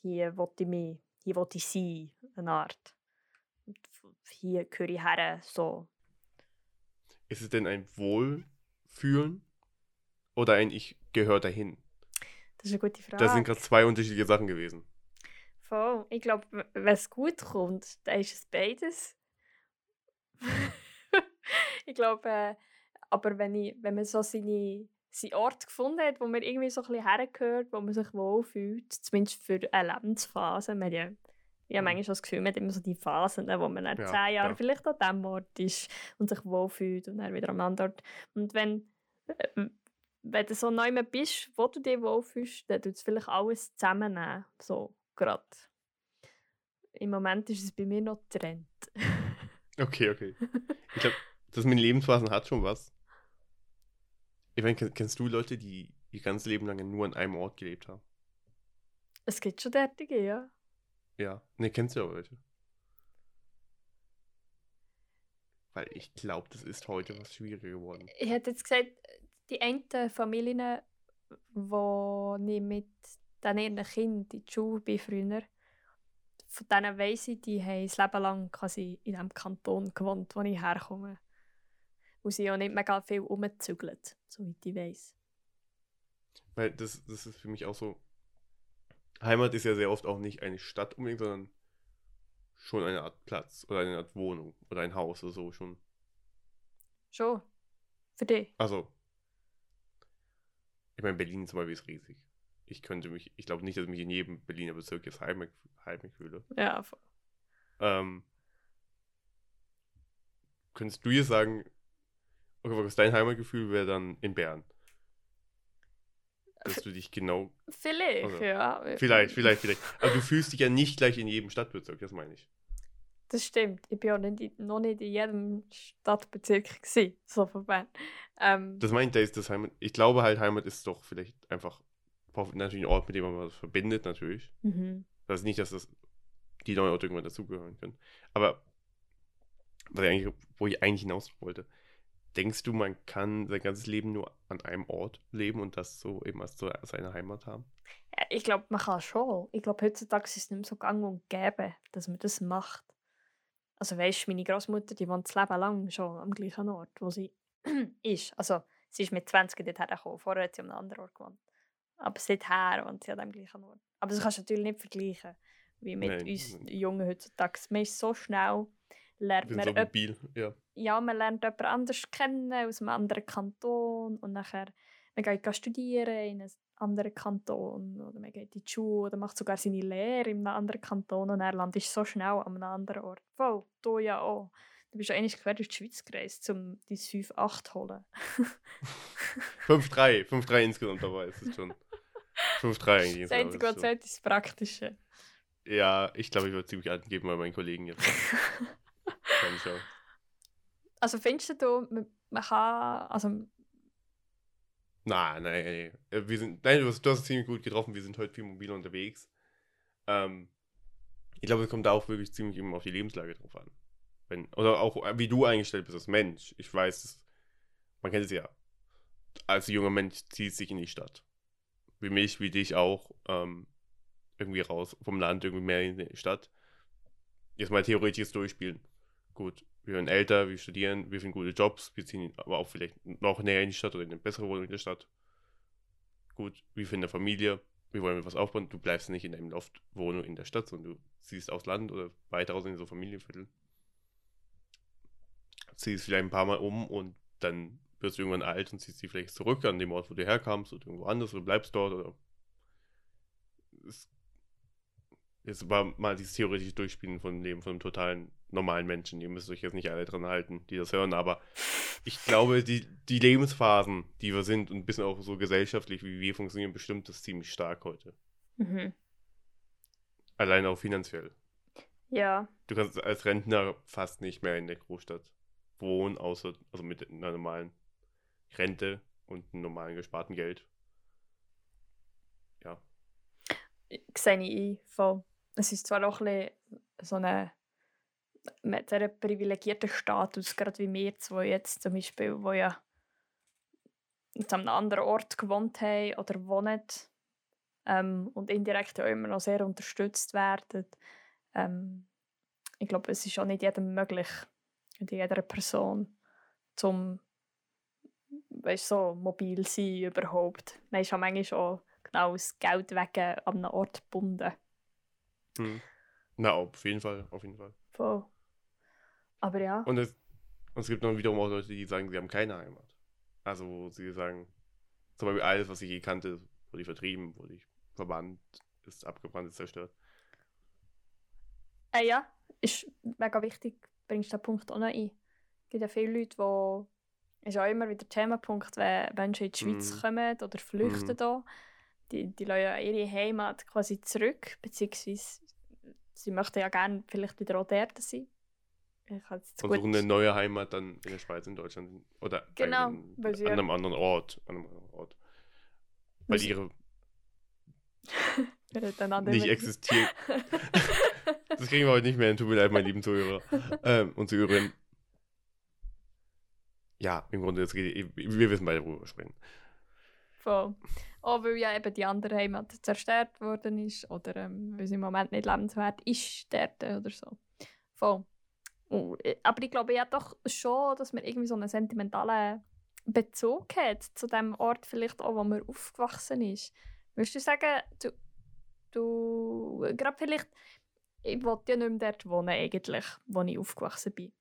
[SPEAKER 1] hier will ich mich, hier will ich sein, eine Art. Hier gehöre ich her, so.
[SPEAKER 2] Ist es denn ein Wohlfühlen oder ein Ich gehöre dahin?
[SPEAKER 1] Das ist eine gute Frage.
[SPEAKER 2] Das sind gerade zwei unterschiedliche Sachen gewesen.
[SPEAKER 1] Voll. Ich glaube, wenn es gut kommt, dann ist es beides. ich glaube, äh, aber wenn, ich, wenn man so seine, seinen Ort gefunden hat, wo man irgendwie so ein bisschen hergehört, wo man sich wohlfühlt, zumindest für eine Lebensphase. Man ja, ich habe
[SPEAKER 2] Mhm.
[SPEAKER 1] manchmal das Gefühl, man hat immer so die Phasen, ne, wo man nach
[SPEAKER 2] Ja,
[SPEAKER 1] zehn Jahren
[SPEAKER 2] ja.
[SPEAKER 1] vielleicht an diesem Ort ist und sich wohlfühlt und dann wieder am anderen Ort. Und wenn, äh, wenn du so neu bist, wo du dich wohlfühlst, dann tut es vielleicht alles zusammennehmen. So, gerade. Im Moment ist es bei mir noch Trend.
[SPEAKER 2] Okay, okay. Ich glaube, das mit den Lebensphasen hat schon was. Ich meine, kenn- kennst du Leute, die ihr ganzes Leben lang nur an einem Ort gelebt haben?
[SPEAKER 1] es gibt schon derartige, ja.
[SPEAKER 2] Ja. Ne, kennst du aber welche? Weil ich glaube, das ist heute was schwieriger geworden.
[SPEAKER 1] Ich hätte jetzt gesagt, die einen Familien, wo ich mit den ihren Kindern in die Schule bin früher, von denen weiss ich, die haben das Leben lang quasi in dem Kanton gewohnt, wo ich herkomme. Und sie auch nicht mega viel umgezügelt, soweit ich weiss.
[SPEAKER 2] Weil das, das ist für mich auch so. Heimat ist ja sehr oft auch nicht eine Stadt unbedingt, sondern schon eine Art Platz oder eine Art Wohnung oder ein Haus oder so schon.
[SPEAKER 1] Schon. Für dich.
[SPEAKER 2] Also, ich meine, Berlin zum Beispiel ist riesig. Ich könnte mich, ich glaube nicht, dass ich mich in jedem Berliner Bezirk jetzt heimisch, heimisch fühle.
[SPEAKER 1] Ja, voll.
[SPEAKER 2] Ähm, könntest du jetzt sagen, okay, was dein Heimatgefühl wäre dann in Bern? Dass du dich genau,
[SPEAKER 1] Vielleicht,
[SPEAKER 2] Also,
[SPEAKER 1] ja.
[SPEAKER 2] vielleicht, vielleicht, vielleicht. Aber du fühlst dich ja nicht gleich in jedem Stadtbezirk, das meine ich.
[SPEAKER 1] Das stimmt. Ich bin auch nicht, in- noch nicht in jedem Stadtbezirk gewesen, so von Bern. Ähm,
[SPEAKER 2] Das meint, ist das Heimat. Ich glaube halt, Heimat ist doch vielleicht einfach natürlich ein Ort, mit dem man was verbindet, natürlich.
[SPEAKER 1] mhm.
[SPEAKER 2] Das ist nicht, dass das die neuen Orte irgendwann dazugehören können. Aber was ich eigentlich, wo ich eigentlich hinaus wollte, denkst du, man kann sein ganzes Leben nur an einem Ort leben und das so eben als so seine Heimat haben?
[SPEAKER 1] Ja, Ich glaube, man kann schon. Ich glaube, heutzutage ist es nicht mehr so gang und gäbe, dass man das macht. Also weißt du, meine Großmutter, die wohnt das Leben lang schon am gleichen Ort, wo sie ist. Also sie ist mit 20 dort hergekommen. Vorher hat sie an einem anderen Ort gewohnt. Aber seither wohnt sie an dem gleichen Ort. Aber das kannst du natürlich nicht vergleichen, wie mit
[SPEAKER 2] Nein,
[SPEAKER 1] uns
[SPEAKER 2] nein.
[SPEAKER 1] Jungen heutzutage. Man ist so schnell, lernt man
[SPEAKER 2] so mobil, ja.
[SPEAKER 1] ja, man lernt jemand anders kennen aus einem anderen Kanton und nachher man geht studieren in einem anderen Kanton oder man geht in die Schule oder macht sogar seine Lehre in einem anderen Kanton und er landet so schnell an einem anderen Ort. Voll, du ja auch. Du bist ja eigentlich quer durch die Schweiz gereist, um dein 5-8 zu holen.
[SPEAKER 2] 5-3, 5-3 insgesamt dabei ist es schon. 5-3 eigentlich.
[SPEAKER 1] Das Einzige,
[SPEAKER 2] ist
[SPEAKER 1] was zählt, ist das Praktische.
[SPEAKER 2] Ja, ich glaube, ich würde ziemlich angeben bei meinen Kollegen jetzt. Kann ich auch.
[SPEAKER 1] Also findest du, man, man kann, also
[SPEAKER 2] Nein, nein, nein. Äh, Wir sind, nein, du hast, du hast ziemlich gut getroffen. Wir sind heute viel mobiler unterwegs. Ähm, ich glaube, es kommt da auch wirklich ziemlich eben auf die Lebenslage drauf an. Wenn, oder auch, äh, wie du eingestellt bist als Mensch. Ich weiß, man kennt es ja. Als junger Mensch zieht sich in die Stadt. Wie mich, wie dich auch. Ähm, irgendwie raus vom Land, irgendwie mehr in die Stadt. Jetzt mal theoretisches Durchspielen. Gut, wir werden älter, wir studieren, wir finden gute Jobs, wir ziehen aber auch vielleicht noch näher in die Stadt oder in eine bessere Wohnung in der Stadt. Gut, wir finden eine Familie, wir wollen was aufbauen, du bleibst nicht in einem Loftwohnung in der Stadt, sondern du ziehst aufs Land oder weiter raus in so Familienviertel. Ziehst vielleicht ein paar Mal um und dann wirst du irgendwann alt und ziehst dich vielleicht zurück an dem Ort, wo du herkamst oder irgendwo anders oder bleibst dort oder es jetzt war mal dieses theoretische Durchspielen von dem Leben von einem totalen normalen Menschen. Ihr müsst euch jetzt nicht alle dran halten, die das hören, aber ich glaube, die, die Lebensphasen, die wir sind und ein bisschen auch so gesellschaftlich, wie wir funktionieren, bestimmt das ziemlich stark heute.
[SPEAKER 1] Mhm.
[SPEAKER 2] Allein auch finanziell.
[SPEAKER 1] Ja.
[SPEAKER 2] Du kannst als Rentner fast nicht mehr in der Großstadt wohnen, außer also mit einer normalen Rente und einem normalen gesparten Geld. Ja.
[SPEAKER 1] ein. Voll. Es ist zwar auch ein so eine mit sehr privilegierten Status, gerade wie wir zwei jetzt zum Beispiel, wo ja jetzt an einem anderen Ort gewohnt haben oder wohnen ähm, und indirekt auch immer noch sehr unterstützt werden. Ähm, ich glaube, es ist auch nicht jedem möglich, nicht jeder Person, zum weißt, so mobil sein überhaupt. Man ist auch manchmal auch genau aus Geld wegen an einem Ort gebunden.
[SPEAKER 2] Hm. Na, auf jeden Fall, auf jeden Fall.
[SPEAKER 1] Voll. Aber ja.
[SPEAKER 2] Und es, und es gibt noch wiederum auch Leute, die sagen, sie haben keine Heimat. Also, wo sie sagen, zum Beispiel alles, was ich je kannte, wurde ich vertrieben, wurde ich verbannt, ist abgebrannt, ist zerstört.
[SPEAKER 1] Äh, ja, ist mega wichtig, bringst du den Punkt auch noch ein. Es gibt ja viele Leute, die, ist auch immer wieder Themenpunkt, wenn Menschen in die Schweiz
[SPEAKER 2] Mhm.
[SPEAKER 1] kommen oder flüchten
[SPEAKER 2] Mhm.
[SPEAKER 1] da, die, die lassen ja ihre Heimat quasi zurück, beziehungsweise sie möchten ja gerne vielleicht wieder auch dort sein. Ich kann jetzt
[SPEAKER 2] Und suchen eine neue Heimat dann in der Schweiz, in Deutschland oder
[SPEAKER 1] Genau,
[SPEAKER 2] an,
[SPEAKER 1] sie
[SPEAKER 2] an
[SPEAKER 1] ja-
[SPEAKER 2] einem anderen Ort. An einem anderen Ort. Weil ihre nicht existiert. Das kriegen wir heute nicht mehr hin, tut mir leid, meine lieben Zuhörer ähm, und Zuhörerinnen. Ja, im Grunde, jetzt geht, wir wissen beide, worüber wir sprechen.
[SPEAKER 1] Voll. Auch weil ja eben die andere Heimat zerstört worden ist oder ähm, weil sie im Moment nicht lebenswert ist dort oder so. Voll. Äh, aber ich glaube ja doch schon, dass man irgendwie so einen sentimentalen Bezug hat zu dem Ort vielleicht auch, wo man aufgewachsen ist. Würdest du sagen, du, du gerade vielleicht, ich wollte ja nicht mehr dort wohnen eigentlich, wo ich aufgewachsen bin.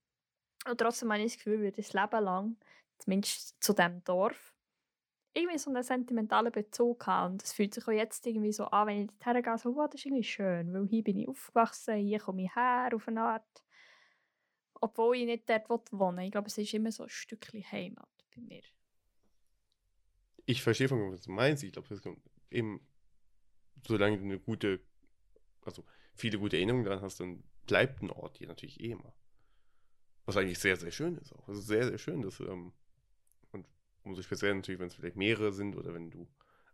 [SPEAKER 1] Und trotzdem habe ich das Gefühl, ich das Leben lang, zumindest zu dem Dorf, irgendwie so einen sentimentalen Bezug haben. Und es fühlt sich auch jetzt irgendwie so an, wenn ich dorthin gehe, so, wow, das ist irgendwie schön, weil hier bin ich aufgewachsen, hier komme ich her auf eine Art. Obwohl ich nicht dort wohnen will. Ich glaube, es ist immer so ein Stückchen Heimat bei mir.
[SPEAKER 2] Ich verstehe von was du meinst. Ich glaube, eben, solange du eine gute, also viele gute Erinnerungen daran hast, dann bleibt ein Ort hier natürlich eh immer. Was eigentlich sehr, sehr schön ist auch. Also sehr, sehr schön, dass, ähm, umso speziell natürlich, wenn es vielleicht mehrere sind oder wenn du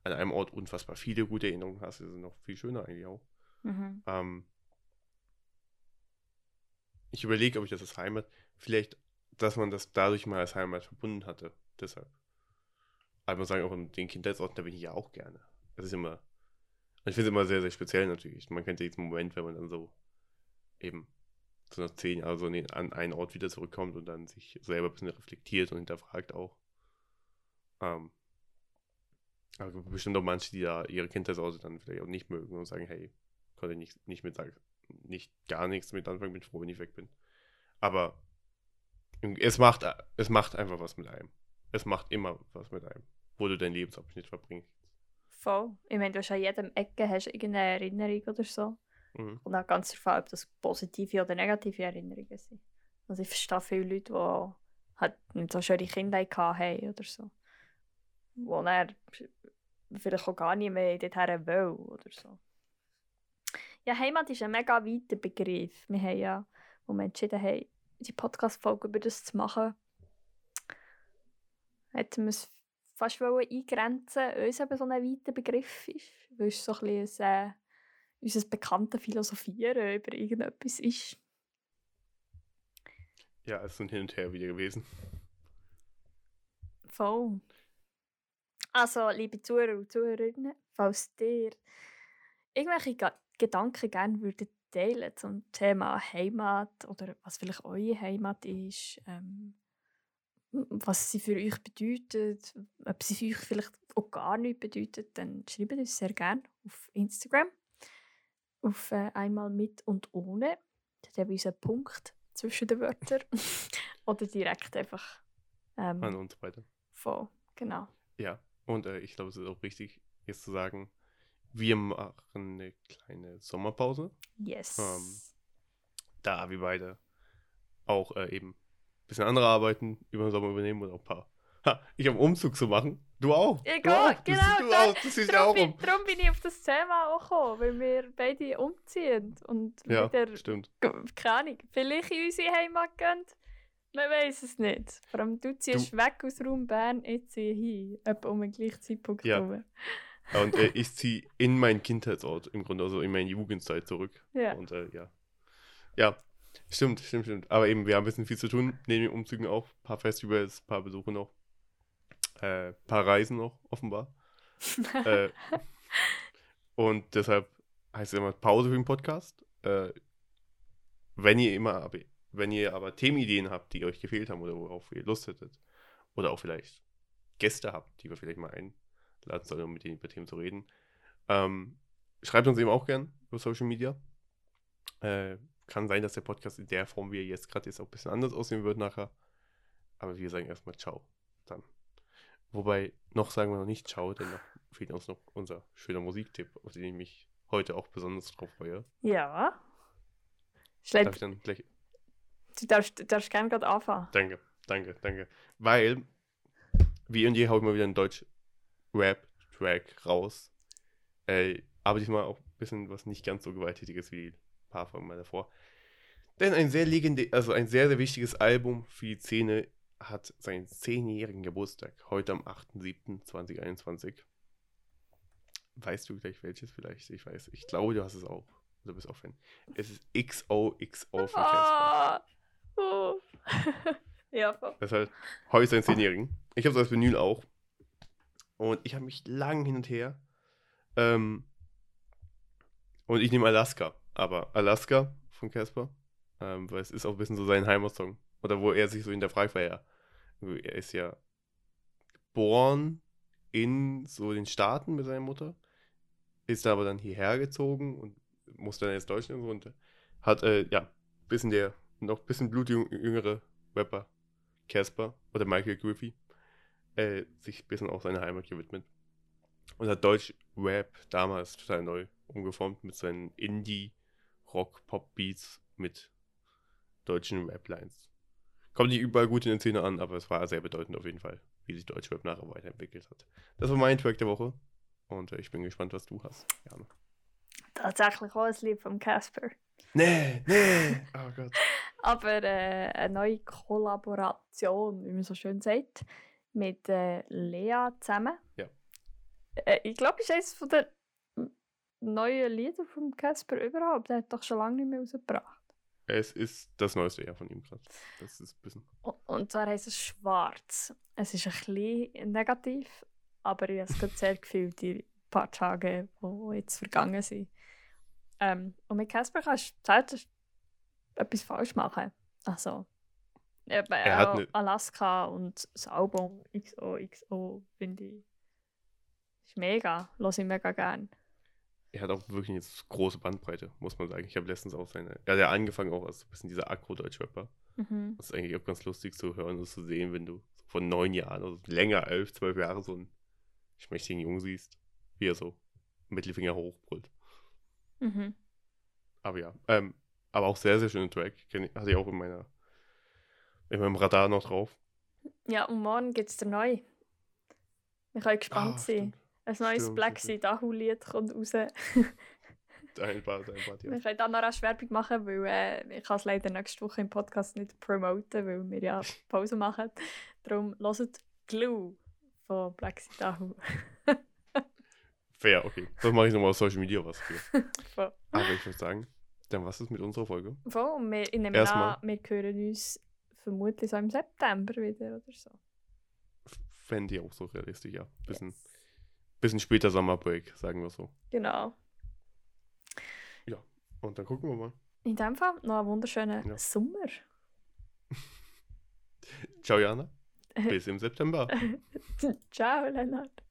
[SPEAKER 2] an einem Ort unfassbar viele gute Erinnerungen hast, ist es noch viel schöner eigentlich auch.
[SPEAKER 1] Mhm.
[SPEAKER 2] Ähm, ich überlege, ob ich das als Heimat, vielleicht, dass man das dadurch mal als Heimat verbunden hatte. Deshalb. Aber ich muss sagen, auch in den Kindheitsorten, da bin ich ja auch gerne. Das ist immer, ich finde es immer sehr, sehr speziell natürlich. Man kennt ja diesen Moment, wenn man dann so eben so nach zehn Jahren so an einen Ort wieder zurückkommt und dann sich selber ein bisschen reflektiert und hinterfragt auch. Ähm, aber es gibt bestimmt auch manche, die da ihre Kindheitsorte dann vielleicht auch nicht mögen und sagen, hey, konnte nicht, nicht mit sagen, nicht gar nichts mit anfangen, bin froh, wenn ich weg bin. Aber es macht, es macht einfach was mit einem. Es macht immer was mit einem, wo du deinen Lebensabschnitt verbringst.
[SPEAKER 1] Voll. Ich meine, du hast an jedem Ecke hast irgendeine Erinnerung oder so.
[SPEAKER 2] Mhm.
[SPEAKER 1] Und auch ganz davon, ob das positive oder negative Erinnerungen sind. Also ich verstehe viele Leute, die halt nicht so schöne Kindheit hatten oder so. Wo dann vielleicht auch gar nicht mehr dorthin will oder so. Ja, Heimat ist ein mega weiter Begriff. Wir haben ja, wo wir entschieden haben, die Podcast-Folge über das zu machen, hätten wir es fast wollen eingrenzen, weil es eben so ein weiter Begriff ist. Weil es so ein bisschen ein, äh, unser bekanntes Philosophieren über irgendetwas ist.
[SPEAKER 2] Ja, es ist ein Hin und Her wieder gewesen.
[SPEAKER 1] Voll. Also, liebe Zuhörer und Zuhörerinnen, falls ihr irgendwelche Gedanken gerne würdet teilen zum Thema Heimat oder was vielleicht eure Heimat ist, ähm, was sie für euch bedeutet, ob sie für euch vielleicht auch gar nichts bedeutet, dann schreibt uns sehr gerne auf Instagram. Auf äh, einmal mit und ohne. Dort haben wir unseren Punkt zwischen den Wörtern. oder direkt einfach ähm,
[SPEAKER 2] An uns beide.
[SPEAKER 1] voll. Genau.
[SPEAKER 2] Ja, und äh, ich glaube, es ist auch richtig, jetzt zu sagen, wir machen eine kleine Sommerpause,
[SPEAKER 1] Yes.
[SPEAKER 2] Ähm, da wir beide auch äh, eben ein bisschen andere Arbeiten über den Sommer übernehmen und auch ein paar. Ha, ich habe einen Umzug zu machen. Du auch.
[SPEAKER 1] Ich
[SPEAKER 2] du
[SPEAKER 1] auch,
[SPEAKER 2] auch.
[SPEAKER 1] Genau,
[SPEAKER 2] du auch. Du siehst ja auch
[SPEAKER 1] Darum
[SPEAKER 2] um.
[SPEAKER 1] bin, darum bin ich auf das Thema auch gekommen, weil wir beide umziehen und
[SPEAKER 2] Ja,
[SPEAKER 1] wieder,
[SPEAKER 2] stimmt.
[SPEAKER 1] keine Ahnung, vielleicht in unsere Heimat gehen. Man weiß es nicht. Vor allem du ziehst weg aus Raum Bern, ich ziehe hin. Etwa um den gleichen Zeitpunkt
[SPEAKER 2] Ja.
[SPEAKER 1] rum.
[SPEAKER 2] Und äh, ich ziehe in meinen Kindheitsort im Grunde, also in meine Jugendzeit zurück.
[SPEAKER 1] Ja.
[SPEAKER 2] Und äh, ja. Ja, stimmt, stimmt, stimmt. Aber eben, wir haben ein bisschen viel zu tun, neben den Umzügen auch. Ein paar Festivals, ein paar Besuche noch. Äh, ein paar Reisen noch, offenbar. äh, und deshalb heißt es immer Pause für den Podcast. Äh, wenn ihr immer, wenn ihr aber Themenideen habt, die euch gefehlt haben oder worauf ihr Lust hättet, oder auch vielleicht Gäste habt, die wir vielleicht mal einladen sollen, um mit denen über Themen zu reden, ähm, schreibt uns eben auch gern über Social Media. Äh, kann sein, dass der Podcast in der Form, wie er jetzt gerade ist, auch ein bisschen anders aussehen wird nachher. Aber wir sagen erstmal Ciao. Dann. Wobei, noch sagen wir noch nicht Ciao, denn noch fehlt uns noch unser schöner Musiktipp, auf den ich mich heute auch besonders drauf freue.
[SPEAKER 1] ja.
[SPEAKER 2] Darf
[SPEAKER 1] Schlecht,
[SPEAKER 2] ich dann gleich.
[SPEAKER 1] Du darfst, darfst gerne gerade anfangen.
[SPEAKER 2] Danke, danke, danke. Weil, wie und je hau ich mal wieder einen Deutsch-Rap-Track raus. Äh, aber diesmal auch ein bisschen was nicht ganz so gewalttätiges wie die paar Folgen mal davor. Denn ein sehr legendär, also ein sehr, sehr wichtiges Album für die Szene hat seinen zehnjährigen Geburtstag. Heute am 8.7.2021. Weißt du gleich welches vielleicht? Ich weiß. Ich glaube, du hast es auch. Du bist auch Fan. Es ist XOXO von Casper.
[SPEAKER 1] Ah. Oh. ja, voll.
[SPEAKER 2] Das ist halt sein Zehnjährigen. Ich habe so als Vinyl auch. Und ich habe mich lang hin und her. Ähm, und ich nehme Alaska. Aber Alaska von Casper. Ähm, weil es ist auch ein bisschen so sein Heimatsong. Oder wo er sich so hinterfragt, weil er, er ist ja geboren in so den Staaten mit seiner Mutter. Ist aber dann hierher gezogen und muss dann jetzt Deutschland. Und hat, äh, ja, bisschen der noch ein bisschen blutjüngere Rapper Casper oder Michael Griffey äh, sich ein bisschen auch seiner Heimat gewidmet. Und hat Deutsch-Rap damals total neu umgeformt mit seinen Indie-Rock-Pop-Beats mit deutschen Rap-Lines. Kommt nicht überall gut in der Szene an, aber es war sehr bedeutend auf jeden Fall, wie sich Deutschrap nachher weiterentwickelt hat. Das war mein Track der Woche und äh, ich bin gespannt, was du hast. Jana.
[SPEAKER 1] Tatsächlich auch ein Lied vom Casper.
[SPEAKER 2] Nee, nee, oh Gott.
[SPEAKER 1] Aber äh, eine neue Kollaboration, wie man so schön sagt, mit äh, Lea zusammen.
[SPEAKER 2] Ja.
[SPEAKER 1] Äh, ich glaube, es ist eines von den neuen Lieder vom Casper überhaupt. Der hat doch schon lange nicht mehr rausgebracht.
[SPEAKER 2] Es ist das neueste Jahr von ihm gerade. Das ist ein bisschen.
[SPEAKER 1] Und, zwar heisst es Schwarz. Es ist ein bisschen negativ, aber ich habe es gerade sehr gefühlt, die paar Tage, die jetzt vergangen sind. Ähm, und mit Casper kannst du etwas falsch machen. Also, eben
[SPEAKER 2] Er hat ne-
[SPEAKER 1] Alaska und das Album XOXO finde ich ist mega. Lass ich mega gern.
[SPEAKER 2] Er hat auch wirklich eine große Bandbreite, muss man sagen. Ich habe letztens auch seine. Er hat ja angefangen auch als so ein bisschen dieser Agro-Deutsch-Rapper.
[SPEAKER 1] Mhm.
[SPEAKER 2] Das ist eigentlich auch ganz lustig zu hören und zu sehen, wenn du so von neun Jahren, also länger, elf, zwölf Jahre, so einen schmächtigen Jungen siehst, wie er so Mittelfinger hochbrüllt.
[SPEAKER 1] Mhm.
[SPEAKER 2] Aber ja, ähm, aber auch sehr, sehr schöner Track. Hatte ich auch in meiner, in meinem Radar noch drauf.
[SPEAKER 1] Ja, und morgen gibt es der neu. Wir können gespannt
[SPEAKER 2] Ah,
[SPEAKER 1] sein. Ein neues
[SPEAKER 2] Stimmt,
[SPEAKER 1] Black. Sea Dahu-Lied kommt raus.
[SPEAKER 2] Ein Part, ein Part, ja.
[SPEAKER 1] Wir können dann noch rasch Werbung machen, weil äh, ich kann es leider nächste Woche im Podcast nicht promoten, weil wir ja Pause machen. Darum hört Glue von Black Sea Dahu.
[SPEAKER 2] Fair, okay. Das mache ich nochmal auf Social Media was für. Aber ich würde sagen, dann was ist mit unserer Folge?
[SPEAKER 1] Voll, und wir, ich nehme
[SPEAKER 2] Erstmal.
[SPEAKER 1] an, wir hören uns vermutlich so im September wieder oder so.
[SPEAKER 2] Fände ich auch so realistisch, ja. Bisschen, bisschen später Sommerbreak, sagen wir so.
[SPEAKER 1] Genau.
[SPEAKER 2] Und dann gucken wir mal.
[SPEAKER 1] In dem Fall noch einen wunderschönen
[SPEAKER 2] Ja.
[SPEAKER 1] Sommer.
[SPEAKER 2] Ciao, Jana. Bis im September.
[SPEAKER 1] Ciao, Lennart.